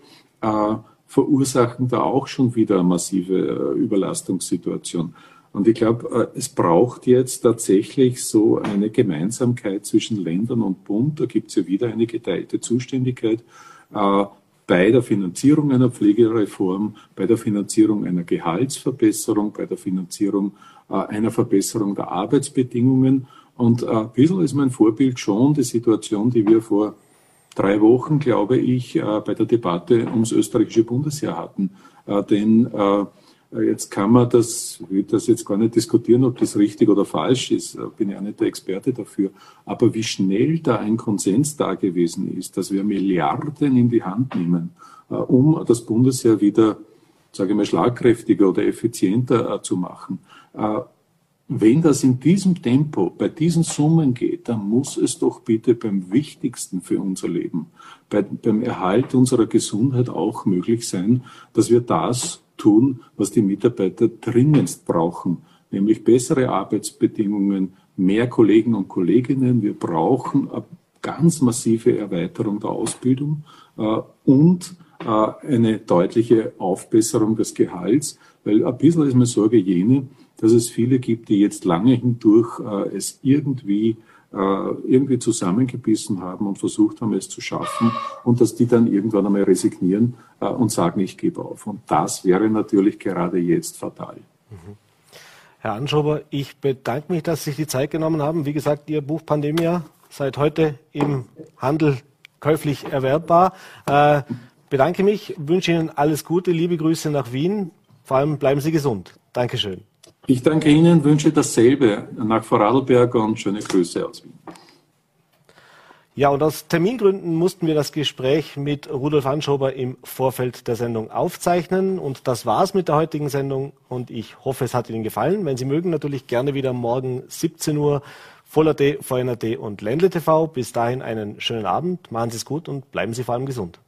verursachen da auch schon wieder eine massive Überlastungssituation. Und ich glaube, es braucht jetzt tatsächlich so eine Gemeinsamkeit zwischen Ländern und Bund. Da gibt es ja wieder eine geteilte Zuständigkeit bei der Finanzierung einer Pflegereform, bei der Finanzierung einer Gehaltsverbesserung, bei der Finanzierung äh, einer Verbesserung der Arbeitsbedingungen. Und äh, ein bisschen ist mein Vorbild schon die Situation, die wir vor drei Wochen, glaube ich, äh, bei der Debatte ums österreichische Bundesjahr hatten. Denn Jetzt kann man das, ich will das jetzt gar nicht diskutieren, ob das richtig oder falsch ist, bin ja nicht der Experte dafür. Aber wie schnell da ein Konsens da gewesen ist, dass wir Milliarden in die Hand nehmen, äh, um das Bundesheer wieder, sage ich mal, schlagkräftiger oder effizienter äh, zu machen. Äh, wenn das in diesem Tempo, bei diesen Summen geht, dann muss es doch bitte beim Wichtigsten für unser Leben, bei, beim Erhalt unserer Gesundheit auch möglich sein, dass wir das tun, was die Mitarbeiter dringendst brauchen, nämlich bessere Arbeitsbedingungen, mehr Kollegen und Kolleginnen. Wir brauchen eine ganz massive Erweiterung der Ausbildung äh, und äh, eine deutliche Aufbesserung des Gehalts, weil ein bisschen ist meine Sorge jene, dass es viele gibt, die jetzt lange hindurch äh, es irgendwie irgendwie zusammengebissen haben und versucht haben, es zu schaffen und dass die dann irgendwann einmal resignieren äh, und sagen, ich gebe auf. Und das wäre natürlich gerade jetzt fatal. Mhm. Herr Anschober, ich bedanke mich, dass Sie sich die Zeit genommen haben. Wie gesagt, Ihr Buch Pandemia seit heute im Handel käuflich erwerbbar. Äh, bedanke mich, wünsche Ihnen alles Gute, liebe Grüße nach Wien. Vor allem bleiben Sie gesund. Dankeschön. Ich danke Ihnen, wünsche dasselbe nach Vorarlberg und schöne Grüße aus Wien. Ja, und aus Termingründen mussten wir das Gespräch mit Rudolf Anschober im Vorfeld der Sendung aufzeichnen. Und das war's mit der heutigen Sendung. Und ich hoffe, es hat Ihnen gefallen. Wenn Sie mögen, natürlich gerne wieder morgen 17 Uhr Voller.d, VNRD und Ländle TV. Bis dahin einen schönen Abend. Machen Sie es gut und bleiben Sie vor allem gesund.